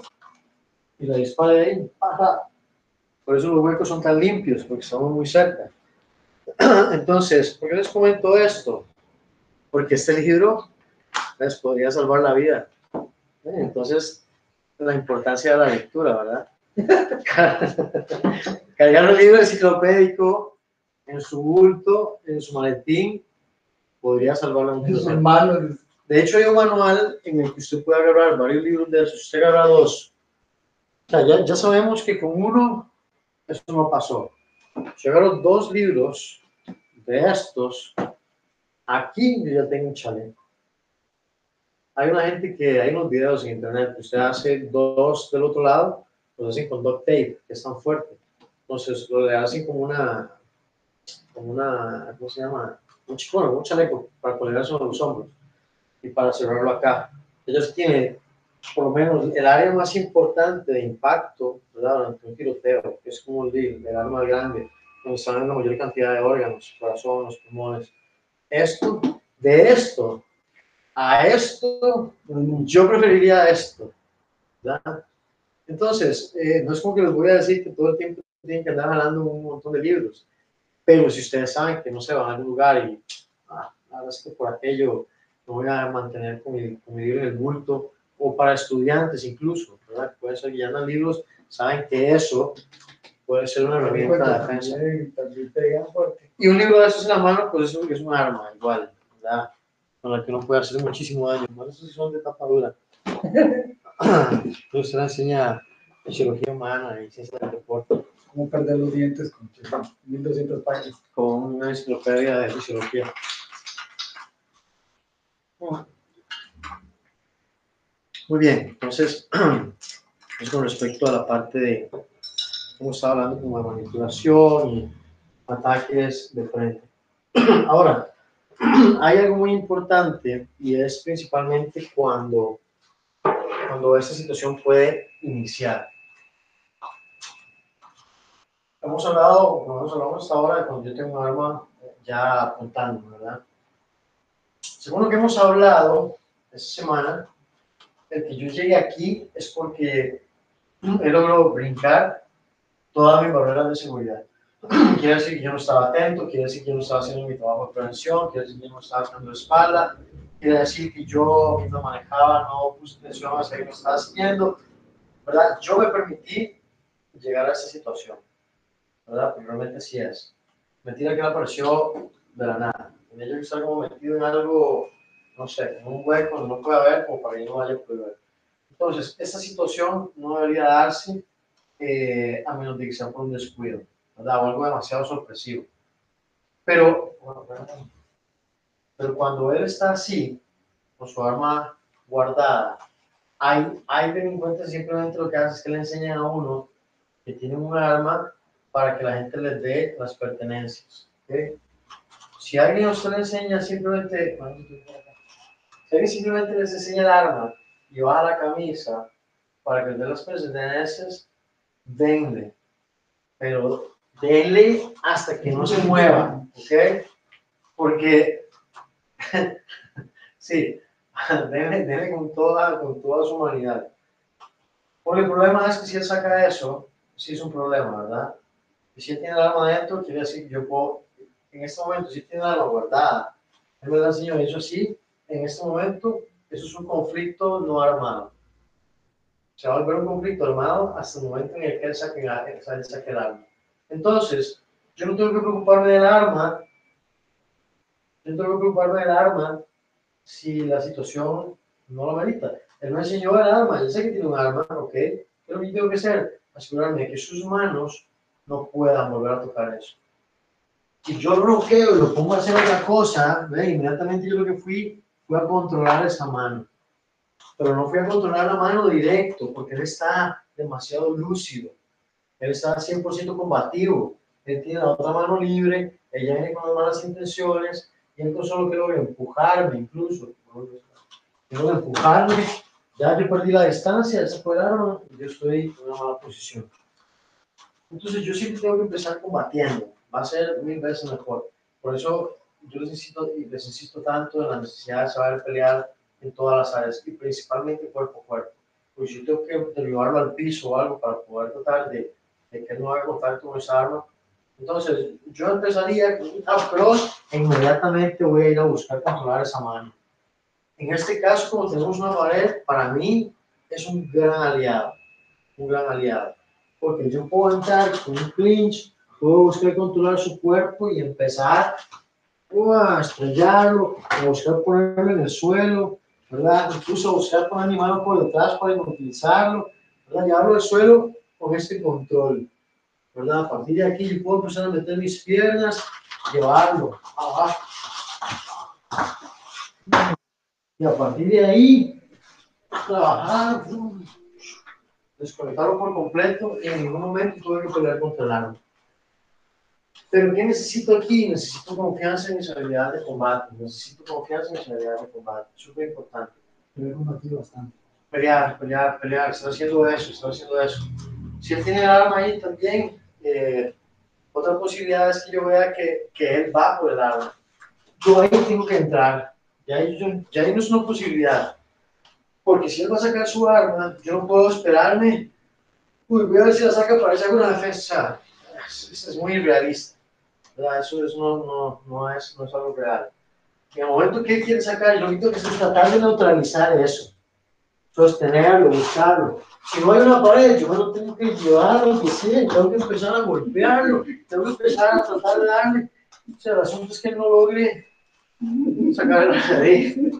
y la dispara de ahí. Ajá. Por eso los huecos son tan limpios, porque estamos muy cerca. Entonces, ¿por qué les comento esto? Porque este libro les podría salvar la vida. ¿Eh? Entonces, la importancia de la lectura, ¿verdad? Cargar un libro enciclopédico en su bulto, en su maletín, podría. Esos son malos. De hecho, hay un manual en el que usted puede agarrar varios libros de esos. Usted agarra dos. O sea, ya, ya sabemos que con uno eso no pasó. Si agarro dos libros de estos, aquí yo ya tengo un chaleco. Hay una gente que hay unos videos en internet que usted hace dos del otro lado, los hacen con duct tape, que es tan fuerte. Entonces lo le hacen como una, como una, ¿cómo se llama? Un un chaleco para colgarse en los hombros y para cerrarlo acá. Ellos tienen por lo menos el área más importante de impacto, ¿verdad? Durante un tiroteo, que es como el, el arma grande, donde están la mayor cantidad de órganos, corazón, los pulmones. Esto, de esto a esto, yo preferiría esto, ¿verdad? Entonces, eh, no es como que les voy a decir que todo el tiempo tienen que andar jalando un montón de libros, pero si ustedes saben que no se van a algún lugar y, ah, verdad es que por aquello me voy a mantener con mi, con mi libro en el bulto, o para estudiantes incluso, ¿verdad? Puede ser andan libros, saben que eso puede ser una herramienta de defensa. Y un libro de esos en la mano, pues es, un- es un arma igual, ¿verdad? Con la que uno puede hacer muchísimo daño. Más esos son de tapa dura. Entonces se le enseña fisiología humana y ciencia del deporte Cómo perder los dientes con 1200 páginas. con una enciclopedia de fisiología. Muy bien, entonces, es con respecto a la parte de, estaba hablando, como de manipulación y ataques de frente. Ahora, hay algo muy importante y es principalmente cuando, cuando esta situación puede iniciar. Hemos hablado, como hemos hablado hasta ahora, de cuando yo tengo un arma ya apuntando, ¿verdad? Según lo que hemos hablado esta semana, el que yo llegue aquí es porque he logrado brincar todas mis barreras de seguridad. Quiere decir que yo no estaba atento, quiere decir que yo no estaba haciendo mi trabajo de prevención, quiere decir que yo no estaba dando espalda, quiere decir que yo, mientras manejaba, no puse atención a lo que estaba haciendo, ¿verdad? Yo me permití llegar a esa situación, ¿verdad? Porque realmente sí es. Mentira que me apareció de la nada. Tenía yo que como metido en algo, no sé, en un hueco no pueda ver, como para que no vaya a poder ver. Entonces, esta situación no debería darse eh, a menos de que sea por un descuido, ¿verdad? O algo demasiado sorpresivo. Pero, pero cuando él está así, con su arma guardada, hay, hay delincuentes simplemente lo que hacen es que le enseñan a uno que tienen un arma para que la gente les dé las pertenencias. ¿okay? Si alguien usted le enseña simplemente, si alguien simplemente les enseña el arma y baja la camisa para que les dé las pertenencias, denle. Pero denle hasta que no se mueva, ¿ok? Porque, sí, denle, denle con, toda, con toda su humanidad. Porque el problema es que si él saca eso, sí es un problema, ¿verdad? Y si él tiene el arma adentro, quiere decir que yo puedo, en este momento, si tiene el arma guardada, él me señor, eso sí, en este momento, eso es un conflicto no armado. Se va a volver un conflicto armado hasta el momento en el que él saque, él saque el arma. Entonces, yo no tengo que preocuparme del arma, yo no tengo que preocuparme del arma si la situación no lo merita. Él me enseñó el arma, yo sé que tiene un arma, ¿ok? ¿Qué es lo que tengo que hacer? Asegurarme que sus manos no puedan volver a tocar eso. Si yo lo bloqueo y lo pongo a hacer otra cosa, ¿ve? inmediatamente yo lo que fui fue a controlar esa mano. Pero no fui a controlar la mano directo, porque él está demasiado lúcido. Él está 100% combativo. Él tiene la otra mano libre, ella viene con las malas intenciones, y entonces solo quiero empujarme incluso. Quiero empujarme, ya yo perdí la distancia, se arma, yo estoy en una mala posición. Entonces yo siempre tengo que empezar combatiendo, va a ser mil veces mejor. Por eso yo les insisto, les insisto tanto en la necesidad de saber pelear en todas las áreas y principalmente cuerpo a cuerpo. Pues yo tengo que derribarlo al piso o algo para poder tratar de, de que no haga contacto con esa arma. Entonces yo empezaría con un cross e inmediatamente voy a ir a buscar controlar esa mano. En este caso, como tenemos una pared, para mí es un gran aliado, un gran aliado porque yo puedo entrar con un clinch, puedo buscar controlar su cuerpo y empezar a estrellarlo, a buscar ponerlo en el suelo, ¿verdad? Incluso buscar mi mano por detrás para inutilizarlo. Llevarlo al suelo con este control, ¿verdad? A partir de aquí yo puedo empezar a meter mis piernas, llevarlo abajo. Y a partir de ahí, trabajar desconectarlo por completo en ningún momento tuve que pelear contra el arma. Pero ¿qué necesito aquí? Necesito confianza en mis habilidades de combate. Necesito confianza en mis habilidades de combate. Súper importante. Yo he combatido bastante. Pelear, pelear, pelear. Estoy haciendo eso, estoy haciendo eso. Si él tiene el arma ahí también, eh, otra posibilidad es que yo vea que, que él va por el arma. Yo ahí tengo que entrar. Ya ahí, yo, ya ahí no es una posibilidad. Porque si él va a sacar su arma, yo no puedo esperarme. Uy, voy a ver si la saca para hacer una defensa. Eso es muy irrealista. Eso, eso no, no, no, es, no es algo real. En el momento que él quiere sacar, lo tengo que es tratar de neutralizar eso. Sostenerlo, buscarlo. Si no hay una pared, yo no tengo que llevarlo, que sea, tengo que empezar a golpearlo, tengo que empezar a tratar de darle. O sea, el asunto es que no logre sacarlo de ahí.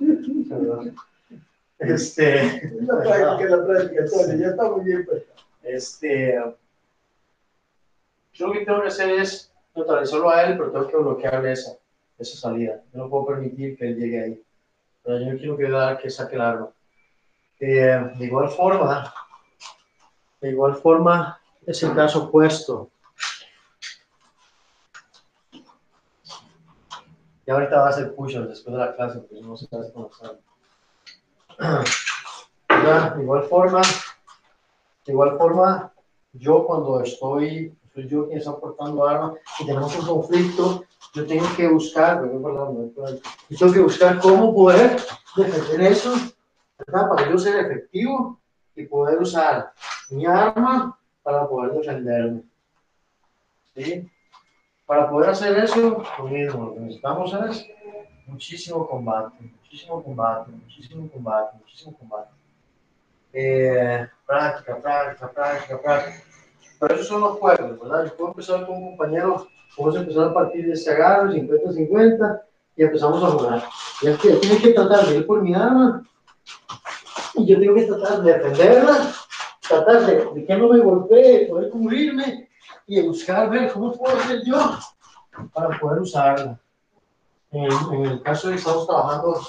Este. La práctica, la práctica, Tony, ya está muy bien. Pues. Este. Yo lo que tengo que hacer es neutralizarlo a él, pero tengo que bloquearle esa, esa salida. Yo no puedo permitir que él llegue ahí. Pero yo no quiero que, que saque el arma. Eh, de igual forma, de igual forma, es el caso opuesto. Y ahorita va a hacer push después de la clase, porque no se hace con de igual forma, de igual forma, yo cuando estoy, soy yo quien está portando arma y tenemos un conflicto, yo tengo que buscar, yo tengo que buscar cómo poder defender eso, ¿verdad? Para yo ser efectivo y poder usar mi arma para poder defenderme. ¿Sí? Para poder hacer eso, lo mismo, lo que necesitamos es muchísimo combate, muchísimo combate, muchísimo combate, muchísimo combate. Eh, práctica, práctica, práctica, práctica. Pero esos son los juegos, ¿verdad? Yo puedo empezar con un compañero, vamos a empezar a partir de ese agarro, 50-50, y empezamos a jugar. Y es que tiene que tratar de ir por mi arma, y yo tengo que tratar de defenderla, tratar de, que no me golpee, poder cubrirme, y buscar ver cómo puedo hacer yo para poder usarla. En, el caso de que estamos trabajando,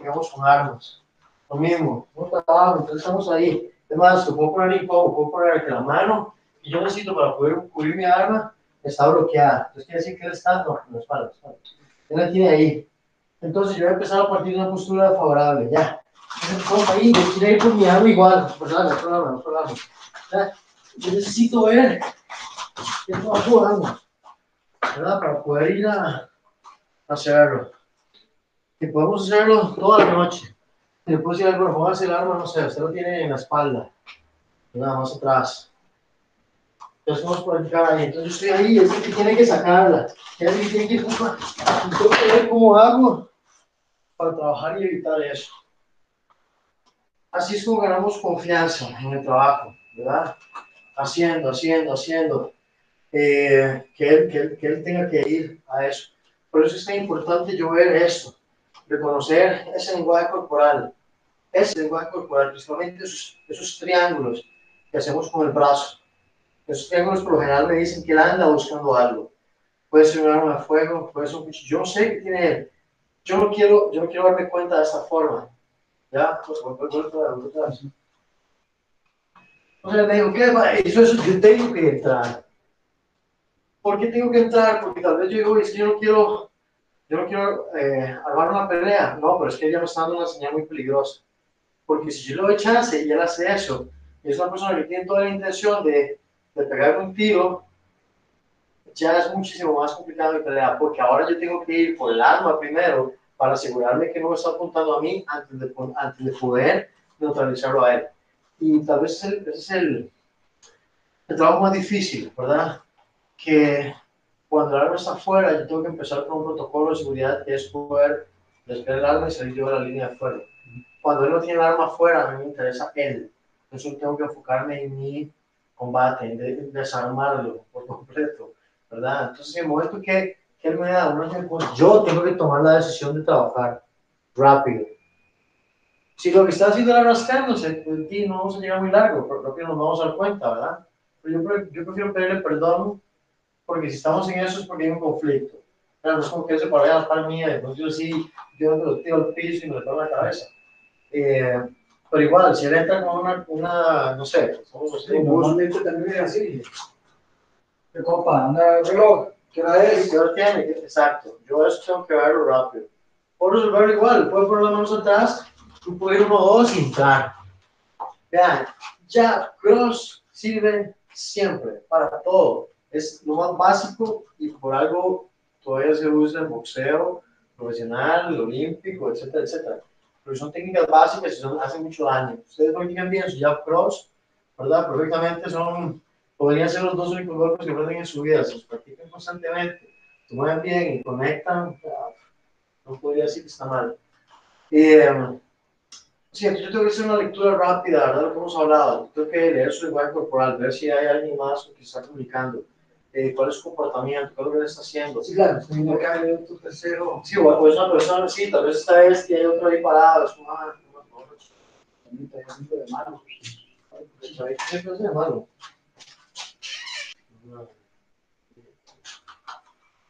digamos, con armas, lo mismo, no trabajo, entonces estamos ahí. Además, puedo poner incómodo, puedo poner la mano y yo necesito para poder cubrir mi arma está bloqueada. Entonces quiere decir que él está, no, no, espalda, espalda. Él la tiene ahí. Entonces yo voy a empezar a partir de una postura favorable, ya. Entonces, ahí, yo quiero ir con mi arma igual, ¿verdad? No problema, no problema. Yo necesito ver qué está jugando, ¿verdad? Para poder ir a hacerlo. Y podemos hacerlo toda la noche. Después, si algo, póngase el arma, no sé, usted lo tiene en la espalda, nada más atrás. Entonces vamos practicar ahí. Entonces estoy ahí, es que tiene que sacarla. Es que tiene que ir que ver cómo hago para trabajar y evitar eso. Así es como ganamos confianza en el trabajo, ¿verdad? Haciendo, haciendo, haciendo. Eh, que, él, que, él, que él tenga que ir a eso. Por eso es tan importante yo ver esto, reconocer ese lenguaje corporal, ese lenguaje corporal, principalmente esos, esos triángulos que hacemos con el brazo esos triángulos por lo general me dicen que él anda buscando algo. Puede ser un arma de fuego, puede ser un. Yo sé qué tiene él. Yo no quiero, yo no quiero darme cuenta de esta forma. ¿Ya? Pues, o sea, digo, ¿qué? Eso, eso, yo tengo que entrar. ¿Por qué tengo que entrar? Porque tal vez yo digo, es que yo no quiero, yo no quiero eh, armar una pelea. No, pero es que ella me está dando una señal muy peligrosa. Porque si yo le doy chance y él hace eso, y es una persona que tiene toda la intención de de pegar un tiro, ya es muchísimo más complicado mi pelea, porque ahora yo tengo que ir por el arma primero para asegurarme que no me está apuntando a mí antes de, antes de poder neutralizarlo a él. Y tal vez ese es el, el trabajo más difícil, ¿verdad? Que cuando el arma está afuera, yo tengo que empezar con un protocolo de seguridad que es poder despegar el arma y salir yo de la línea de fuego. Cuando él no tiene el arma afuera, a mí me interesa él. Entonces tengo que enfocarme en mi combate, de desarmarlo por completo, ¿verdad? Entonces, en el momento que, que él me da una yo tengo que tomar la decisión de trabajar rápido. Si lo que está haciendo es rascándose, pues no vamos a llegar muy largo, pero rápido nos vamos a dar cuenta, ¿verdad? Pero yo, yo prefiero pedirle perdón, porque si estamos en eso es porque hay un conflicto. Claro, no es como que se para a la mía, entonces yo sí, yo lo tiro al piso y me le la cabeza. Eh, pero igual, si él entra con una, una no sé, somos sí, normalmente también es así. ¿Qué copa? Anda el reloj. ¿Qué hora es? ¿Qué hora tiene? Exacto. Yo eso tengo que verlo rápido. Puedo resolverlo igual. Puedo poner las manos atrás, tú puedes ir uno o dos y entrar. Vean, ya, cross sirve siempre, para todo. Es lo más básico y por algo todavía se usa en boxeo profesional, olímpico, etcétera, etcétera pero son técnicas básicas y son, hacen mucho daño. Ustedes practican bien su jab cross, ¿verdad? Perfectamente son, podrían ser los dos únicos golpes que aprenden en su vida. Si los practican constantemente, se mueven bien y conectan, no podría decir que está mal. Eh, sí, yo tengo que hacer una lectura rápida, ¿verdad? Lo que hemos hablado. Tengo que leer su lenguaje corporal, ver si hay alguien más que está comunicando eh, cuál es su comportamiento, qué es lo que está haciendo. Sí, claro, si no cae otro tercero. Sí, o, o es una persona, sí, tal vez esta es que hay otro ahí parado, es ah, también está de malo. ¿Qué clase de malo?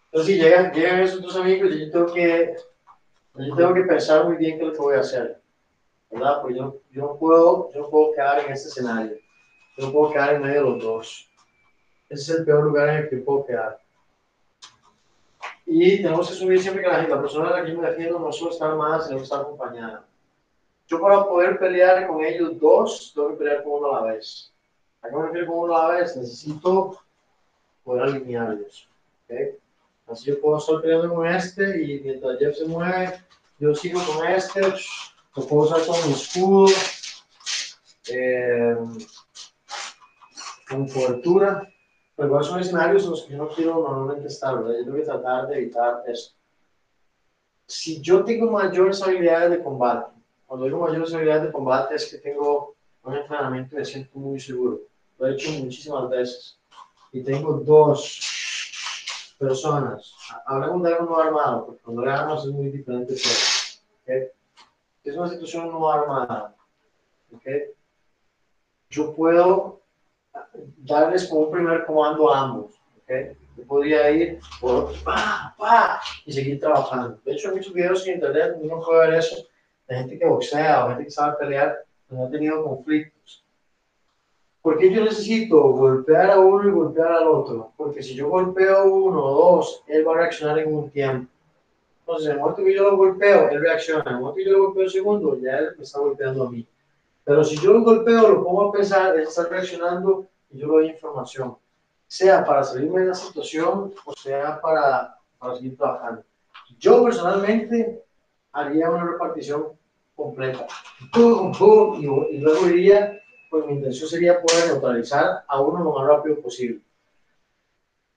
Entonces, si llegan, llegan esos dos amigos, yo tengo que, yo tengo que pensar muy bien qué es lo que voy a hacer, ¿verdad? Porque yo, yo, no puedo, yo no puedo quedar en este escenario, yo no puedo quedar en medio de los dos. Ese es el peor lugar en el que puedo quedar. Y tenemos que subir siempre que la, gente, la persona a la que yo me defiendo no solo está armada, sino que está acompañada. Yo para poder pelear con ellos dos, tengo que pelear con uno a la vez. ¿A qué me refiero con uno a la vez? Necesito poder alinearlos. ¿okay? Así yo puedo estar peleando con este y mientras Jeff se mueve, yo sigo con este, lo puedo usar con mi escudo, eh, con cobertura pero igual son escenarios en los que yo no quiero normalmente estar, ¿verdad? Yo tengo que tratar de evitar eso. si yo tengo mayores habilidades de combate, cuando digo mayores habilidades de combate es que tengo un entrenamiento y me siento muy seguro. Lo he hecho muchísimas veces. Y tengo dos personas. Hablamos de algo no armado, porque cuando le armas es muy diferente. ¿okay? Es una situación no armada. ¿okay? Yo puedo darles como un primer comando a ambos. ¿okay? Yo podría ir por pa, pa, y seguir trabajando. De hecho, hay muchos videos en internet uno puede ver eso de gente que boxea o gente que sabe pelear, no ha tenido conflictos. ¿Por qué yo necesito golpear a uno y golpear al otro? Porque si yo golpeo a uno o dos, él va a reaccionar en un tiempo. Entonces, en el momento que yo lo golpeo, él reacciona. En el momento que yo lo golpeo un segundo, ya él me está golpeando a mí. Pero si yo lo golpeo, lo pongo a pensar, él está reaccionando y yo le doy información. Sea para salirme de la situación o sea para, para seguir trabajando. Yo personalmente haría una repartición completa. Pum, pum, y, y luego iría, pues mi intención sería poder neutralizar a uno lo más rápido posible.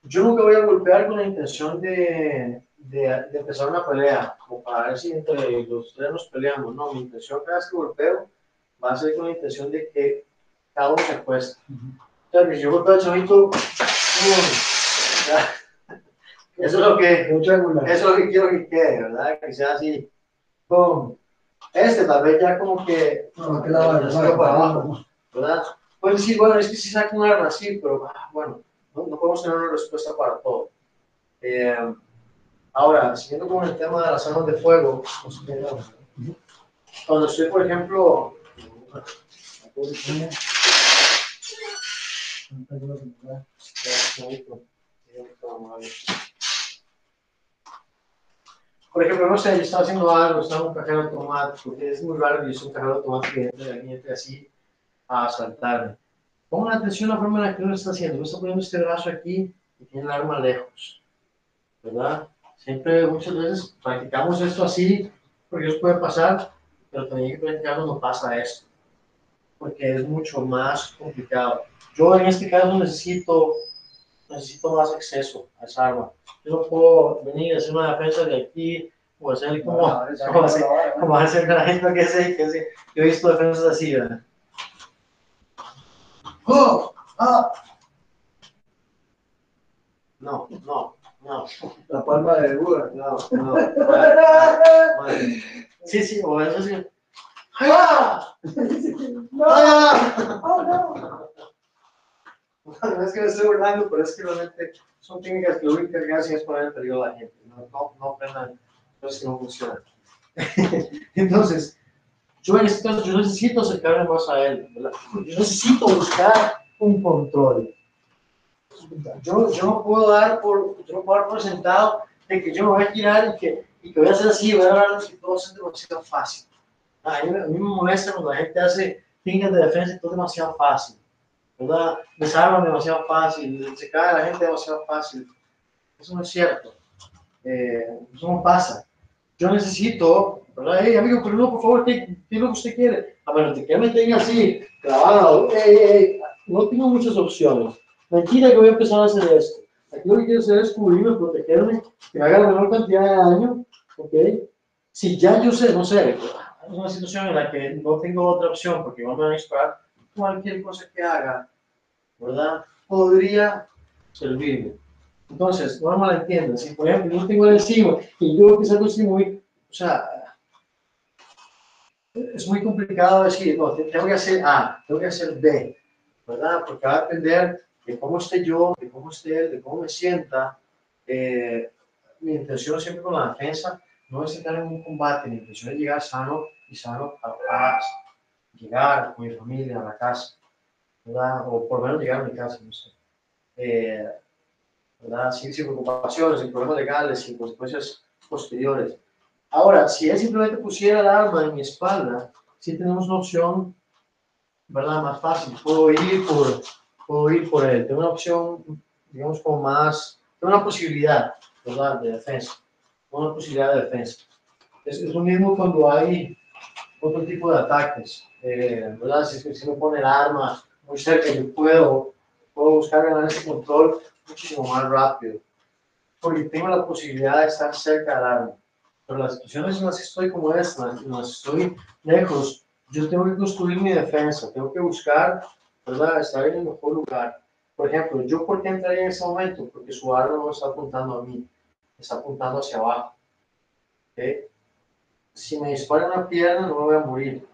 Yo nunca voy a golpear con la intención de, de, de empezar una pelea, como para ver si entre los tres nos peleamos. No, mi intención cada vez que golpeo va a ser con la intención de que cada uno se acueste. Sea, que si yo golpeo al chavito. Eso es lo que, eso es lo que quiero que quede, ¿verdad? Que sea así, ¡pum! Este tal vez ya como que No, que la va para abajo, ¿verdad? Puedes decir, bueno, es que si saca un arma así, pero ah, bueno, no, no podemos tener una respuesta para todo. Eh, ahora, siguiendo con el tema de las armas de fuego, cuando estoy, por ejemplo, por ejemplo, no sé, yo estaba haciendo algo, estaba un cajero automático, es muy raro que yo soy un cajero automático y entre así a asaltarme. Pongan atención a la forma en la que uno está haciendo. Uno está poniendo este brazo aquí y tiene el arma lejos, ¿verdad? Siempre, muchas veces, practicamos esto así, porque eso puede pasar, pero también hay que practicarlo no pasa esto, porque es mucho más complicado. Yo en este caso necesito, necesito más acceso a esa arma. Yo no puedo venir a hacer una defensa de aquí, o hacer como, como, hacer, como hacer la gente que sé, que sé. Yo he visto defensas así, ¿verdad? ¡Oh! ¡Ah! No, no, no. La palma de Buda. No, no. Madre, madre. Sí, sí, o eso sí. ¡Ah! ¡Ah! Oh, no. No es que me estoy burlando, pero es que realmente son técnicas que lo único que hacen es poner en peligro a la gente. No, no, no aprendan cosas que no funcionan. Entonces, yo en este caso, yo necesito acercarme más a él. ¿verdad? Yo necesito buscar un control. Yo, yo no puedo dar por, yo no puedo dar por sentado de que yo me voy a girar y que, y que voy a hacer así, voy a hablar y todo es demasiado fácil. A mí, me- a mí me molesta cuando la gente hace técnicas de defensa y todo demasiado fácil. ¿Verdad? Desarman demasiado fácil, se cae la gente demasiado fácil. Eso no es cierto. Eh, eso no pasa. Yo necesito, ¿verdad? Hey, amigo, pero no, por favor, ¿qué, qué es lo que usted quiere? A menos de que me tenga así, clavado, hey, hey, no tengo muchas opciones. Mentira que voy a empezar a hacer esto. Aquí lo que quiero hacer es cubrirme, protegerme, que me haga la menor cantidad de daño, ¿ok? Si ya yo sé, no sé, es una situación en la que no tengo otra opción porque van a disparar, cualquier cosa que haga, ¿verdad? Podría servirme. Entonces, no me malentiendan. Si, por ejemplo, yo tengo el encima y yo que salgo así muy, o sea, es muy complicado decir, no, te- tengo que hacer A, tengo que hacer B, ¿verdad? Porque va a depender de cómo esté yo, de cómo esté él, de cómo me sienta. Eh, mi intención siempre con la defensa no es entrar en un combate, mi intención es llegar sano y sano a casa, llegar con mi familia a la casa, ¿verdad? O por lo menos llegar a mi casa, no sé. Eh, ¿verdad? Sin, sin preocupaciones, sin problemas legales, sin consecuencias posteriores. Ahora, si él simplemente pusiera el arma en mi espalda, sí tenemos una opción, ¿verdad? Más fácil. Puedo ir por, puedo ir por él. Tengo una opción, digamos, como más, tengo una posibilidad, ¿verdad? De defensa. Tengo Una posibilidad de defensa. Es, es lo mismo cuando hay otro tipo de ataques, eh, ¿verdad? Si, si me pone el arma muy cerca, yo puedo, puedo buscar ganar ese control muchísimo más rápido, porque tengo la posibilidad de estar cerca del arma. Pero las situaciones en las que estoy como esta, en las que estoy lejos, yo tengo que construir mi defensa, tengo que buscar, ¿verdad? Estar en el mejor lugar. Por ejemplo, ¿yo por qué entraría en ese momento? Porque su arma no está apuntando a mí, está apuntando hacia abajo. ¿okay? Si me dispara una pierna, no me voy a morir.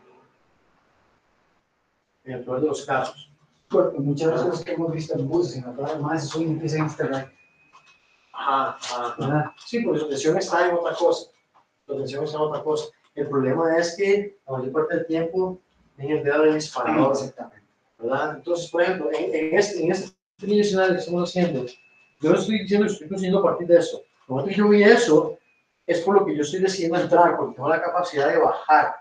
En el peor de los casos. Porque muchas veces que hemos visto en buses, en la más eso empieza a instalar. Ajá, ajá. Sí, porque su atención está en otra cosa. Su atención está en otra cosa. El problema es que la mayor parte del tiempo el dedo del disparador, Exactamente. ¿verdad? Entonces, por ejemplo, en, en este, en este que estamos haciendo, yo no estoy diciendo que estoy consiguiendo a partir de eso. Que yo vi eso, es por lo que yo estoy decidiendo entrar, porque tengo la capacidad de bajar.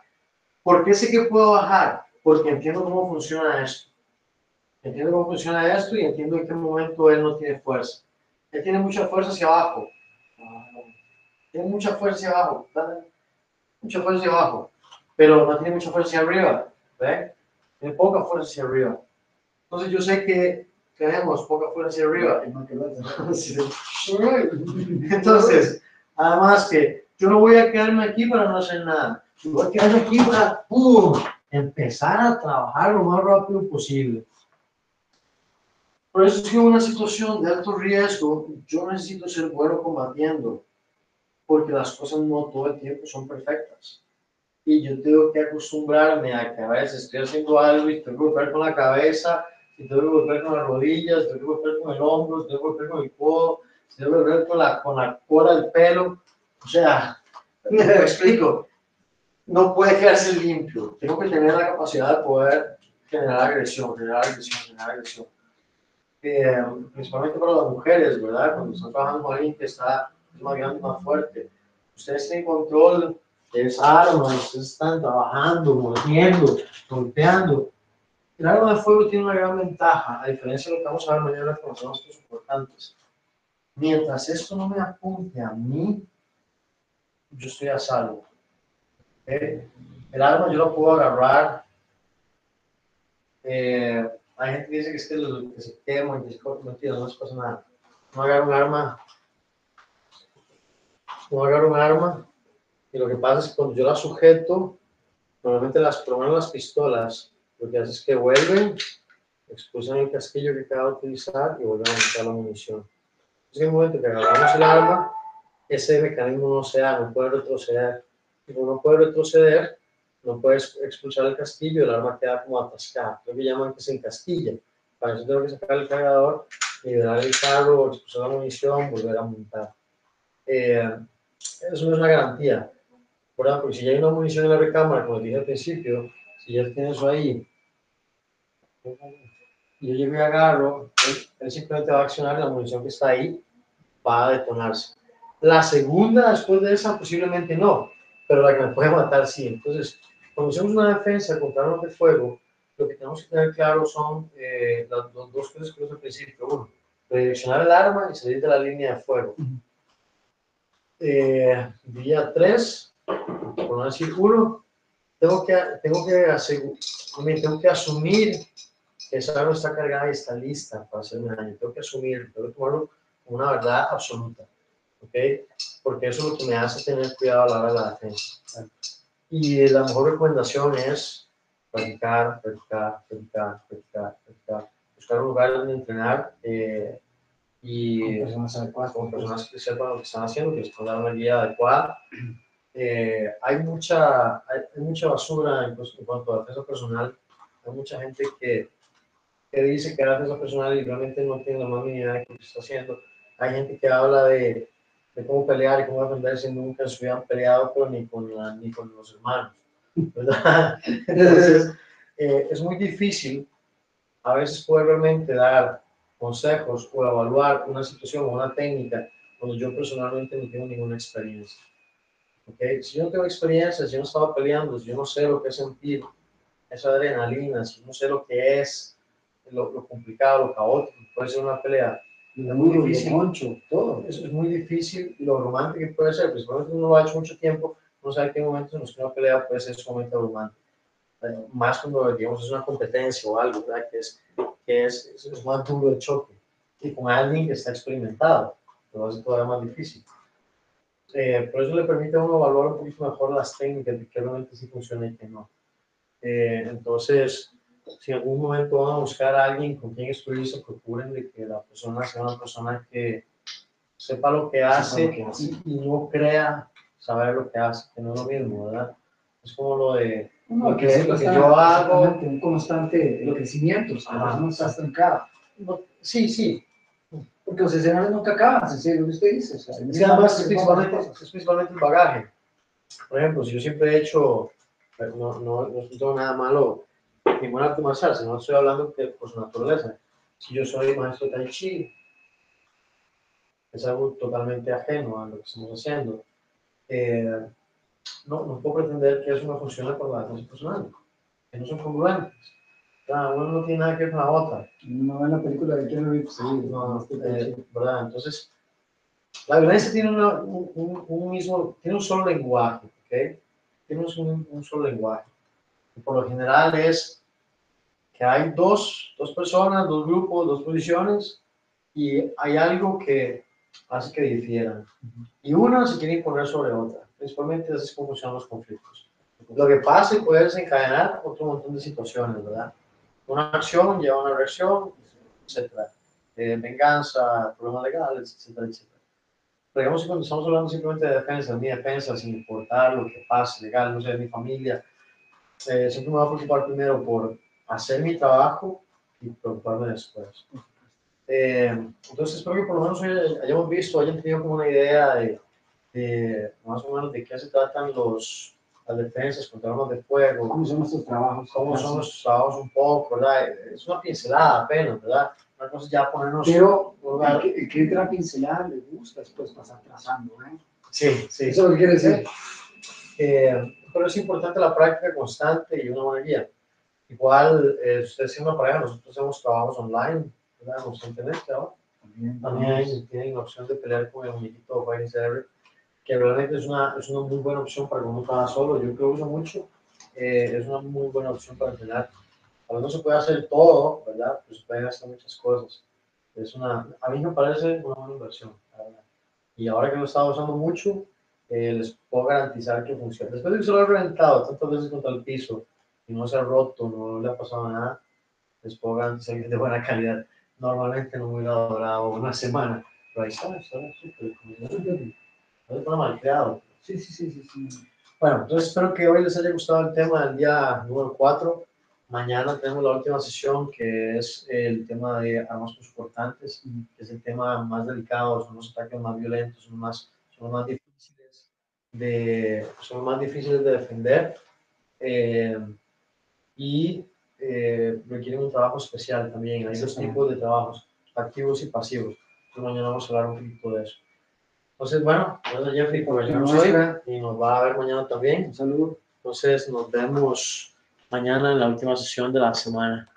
¿Por qué sé que puedo bajar? Porque entiendo cómo funciona esto. Entiendo cómo funciona esto y entiendo en qué momento él no tiene fuerza. Él tiene mucha fuerza hacia abajo. Tiene mucha fuerza hacia abajo. Mucha fuerza hacia abajo. Pero no tiene mucha fuerza hacia arriba. ¿Ve? Tiene poca fuerza hacia arriba. Entonces yo sé que tenemos poca fuerza hacia arriba. Entonces, además que yo no voy a quedarme aquí para no hacer nada. Yo voy a quedarme aquí para ¡pum! empezar a trabajar lo más rápido posible. Por eso es que en una situación de alto riesgo, yo necesito ser bueno combatiendo, porque las cosas no todo el tiempo son perfectas. Y yo tengo que acostumbrarme a que a veces estoy haciendo algo y tengo que golpear con la cabeza, y tengo que golpear con las rodillas, tengo que golpear con el hombro, tengo que golpear con el codo, que golpear con la, con la cola del pelo. O sea, me explico, no puede quedarse limpio. Tengo que tener la capacidad de poder generar agresión, generar agresión, generar agresión. Eh, principalmente para las mujeres, ¿verdad? Cuando están trabajando con alguien que está más grande, más fuerte. Ustedes tienen control de esa arma, ustedes están trabajando, mordiendo, golpeando. El arma de fuego tiene una gran ventaja, a diferencia de lo que vamos a ver mañana con los aspectos importantes. Mientras esto no me apunte a mí, yo estoy a salvo. ¿ok? El arma yo lo puedo agarrar. eh, hay gente que dice que es que, lo- que se quema y que corta, mentira, no se pasa nada. No agarro un arma. No agarro un arma. Y lo que pasa es que cuando yo la sujeto, normalmente las, menos las pistolas, lo que hace es que vuelven, expulsan el casquillo que acaba de utilizar y vuelven a montar la munición. Entonces, en el momento que agarramos el arma, ese mecanismo no se da, no puede retroceder. Y como no puede retroceder, no puedes expulsar el casquillo, el arma queda como atascada. Lo que llaman que se encasquilla. Para eso tengo que sacar el cargador, liberar el carro, expulsar la munición, volver a montar. Eh, eso no es una garantía. ¿verdad? Porque si ya hay una munición en la recámara, como dije al principio, si ya tienes eso ahí, yo llego y agarro, él, él simplemente va a accionar la munición que está ahí, va a detonarse. La segunda, después de esa, posiblemente no, pero la que me puede matar sí. Entonces, cuando hacemos una defensa contra armas de fuego, lo que tenemos que tener claro son eh, las dos, dos cosas que al principio. Uno, redireccionar el arma y salir de la línea de fuego. Eh, día 3, por no decir tengo que, tengo que, asegu- tengo que asumir esa arma está cargada y está lista para hacerme daño. Tengo que asumir, tengo que tomarlo como una verdad absoluta. ¿ok? Porque eso es lo que me hace tener cuidado a la hora de la defensa. Y la mejor recomendación es practicar, practicar, practicar, practicar, practicar. Buscar un lugar donde entrenar eh, y Con personas adecuadas. con personas que sepan lo que están haciendo, que les puedan dar una guía adecuada. Eh, hay, mucha, hay, hay mucha basura en, en cuanto a defensa personal. Hay mucha gente que, que dice que hace defensa personal y realmente no tiene la más mínima idea de lo que está haciendo. Hay gente que habla de, de cómo pelear y cómo defenderse nunca en su vida han peleado, pero ni con, la- ni con los hermanos. ¿verdad? Entonces, eh, es muy difícil a veces poder realmente dar consejos o evaluar una situación o una técnica cuando yo personalmente no tengo ninguna experiencia. ¿ok? Si yo no tengo experiencia, si yo no estaba peleando, si yo no sé lo que es sentir esa adrenalina, si yo no sé lo que es lo, lo complicado, lo caótico, que puede ser una pelea, Lo es muy lo difícil. concho, todo. eso es muy difícil lo abrumante que puede ser, principalmente si uno lo ha hecho mucho tiempo, uno sabe que hay momentos en los que una pelea puede ser sumamente abrumante. Más cuando, digamos, es una competencia o algo, ¿verdad? Que es, que es, es, más duro el choque. Y con alguien que está experimentado, lo hace todavía más difícil. Eh, por eso le permite a uno evaluar un poquito mejor las técnicas de qué realmente sí funciona y qué no. Eh, entonces, si en algún momento van a buscar a alguien con quien instruirse, procuren de que la persona sea una persona que sepa lo que hace, lo que hace. Y, y no crea saber lo que hace, que no es lo mismo, ¿verdad? Es como lo de No, Lo que- siempre lo que yo hago- Un constante crecimiento, o sea, persona está estancada. no, sí, sí, Porque los escenarios nunca acaban, serio, lo que usted dice. O sea, Es además es principalmente, es principalmente el bagaje. Por ejemplo, si yo siempre he hecho, no, no, no tengo nada malo, ningún arte marcial, sino estoy hablando que por su naturaleza. Si yo soy maestro Tai Chi, es algo totalmente ajeno a lo que estamos haciendo. Eh, no, no puedo pretender que eso me funcione por la defensa personal, que no son congruentes. Sea, uno no tiene nada que ver con la otra. No ven la película de Keanu Reeves, sí, No, este eh. ¿verdad? Entonces, la violencia tiene una- un, un- un mismo, tiene un solo lenguaje, ¿ok? Tiene un, un solo lenguaje. Y por lo general es que hay dos, dos personas, dos grupos, dos posiciones, y hay algo que hace que difieran. Y una se quiere imponer sobre otra. Principalmente así es como funcionan los conflictos. Lo que pasa y puede desencadenar otro montón de situaciones, ¿verdad? Una acción lleva a una reacción, etcétera eh, venganza, problemas legales, etcétera, etcétera. Pero digamos que cuando estamos hablando simplemente de defensa, mi defensa, sin importar lo que pase legal, no sé, de mi familia, eh, siempre me voy a preocupar primero por hacer mi trabajo y preocuparme después. Eh, entonces espero que por lo menos hoy hayamos visto, hayan tenido como una idea de, de más o menos de qué se tratan los, las defensas contra armas de fuego, ¿Cómo son nuestros trabajos? cómo son los trabajos un poco, ¿verdad? Es una pincelada apenas, ¿verdad? Una cosa ya ponernos... Pero el que, el que entra a pincelar le gusta después pasar trazando, ¿eh? Sí, sí. Eso es lo que quiere decir. Eh, pero es importante la práctica constante y una buena guía. Igual, eh, ustedes tienen una pareja, nosotros hacemos trabajos online, ¿verdad? Constantemente ahora. También, También tienen la opción de pelear con el Fighting Server, que realmente es una, es una muy buena opción para cuando uno trabaja solo. Yo creo que uso mucho. eh, es una muy buena opción para entrenar. A veces no se puede hacer todo, ¿verdad? Pues se pueden hacer muchas cosas. Es una, a mí me parece una buena inversión, verdad. Y ahora que lo he estado usando mucho, eh, les puedo garantizar que funciona. Después de que se lo he reventado tantas veces contra el piso y no se ha roto, no le ha pasado nada, les puedo garantizar que es de buena calidad. Normalmente no hubiera durado una semana, pero ahí está, está súper. No está mal creado. Sí, sí, sí, sí. sí. Bueno, entonces espero que hoy les haya gustado el tema del día número 4. Mañana tenemos la última sesión que es el tema de armas cortantes, que es el tema más delicado, son los ataques más violentos, son más, son más difíciles de, son más difíciles de defender eh, y eh, requieren un trabajo especial también. Hay dos tipos de trabajos, activos y pasivos. Entonces mañana vamos a hablar un poquito de eso. Entonces, bueno, gracias Jeffrey por ayudarnos hoy y nos va a ver mañana también. Un saludo. Entonces nos vemos mañana en la última sesión de la semana.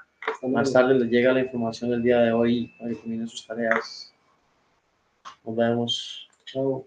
Más tarde les llega la información del día de hoy para que sus tareas. Nos vemos. Chao.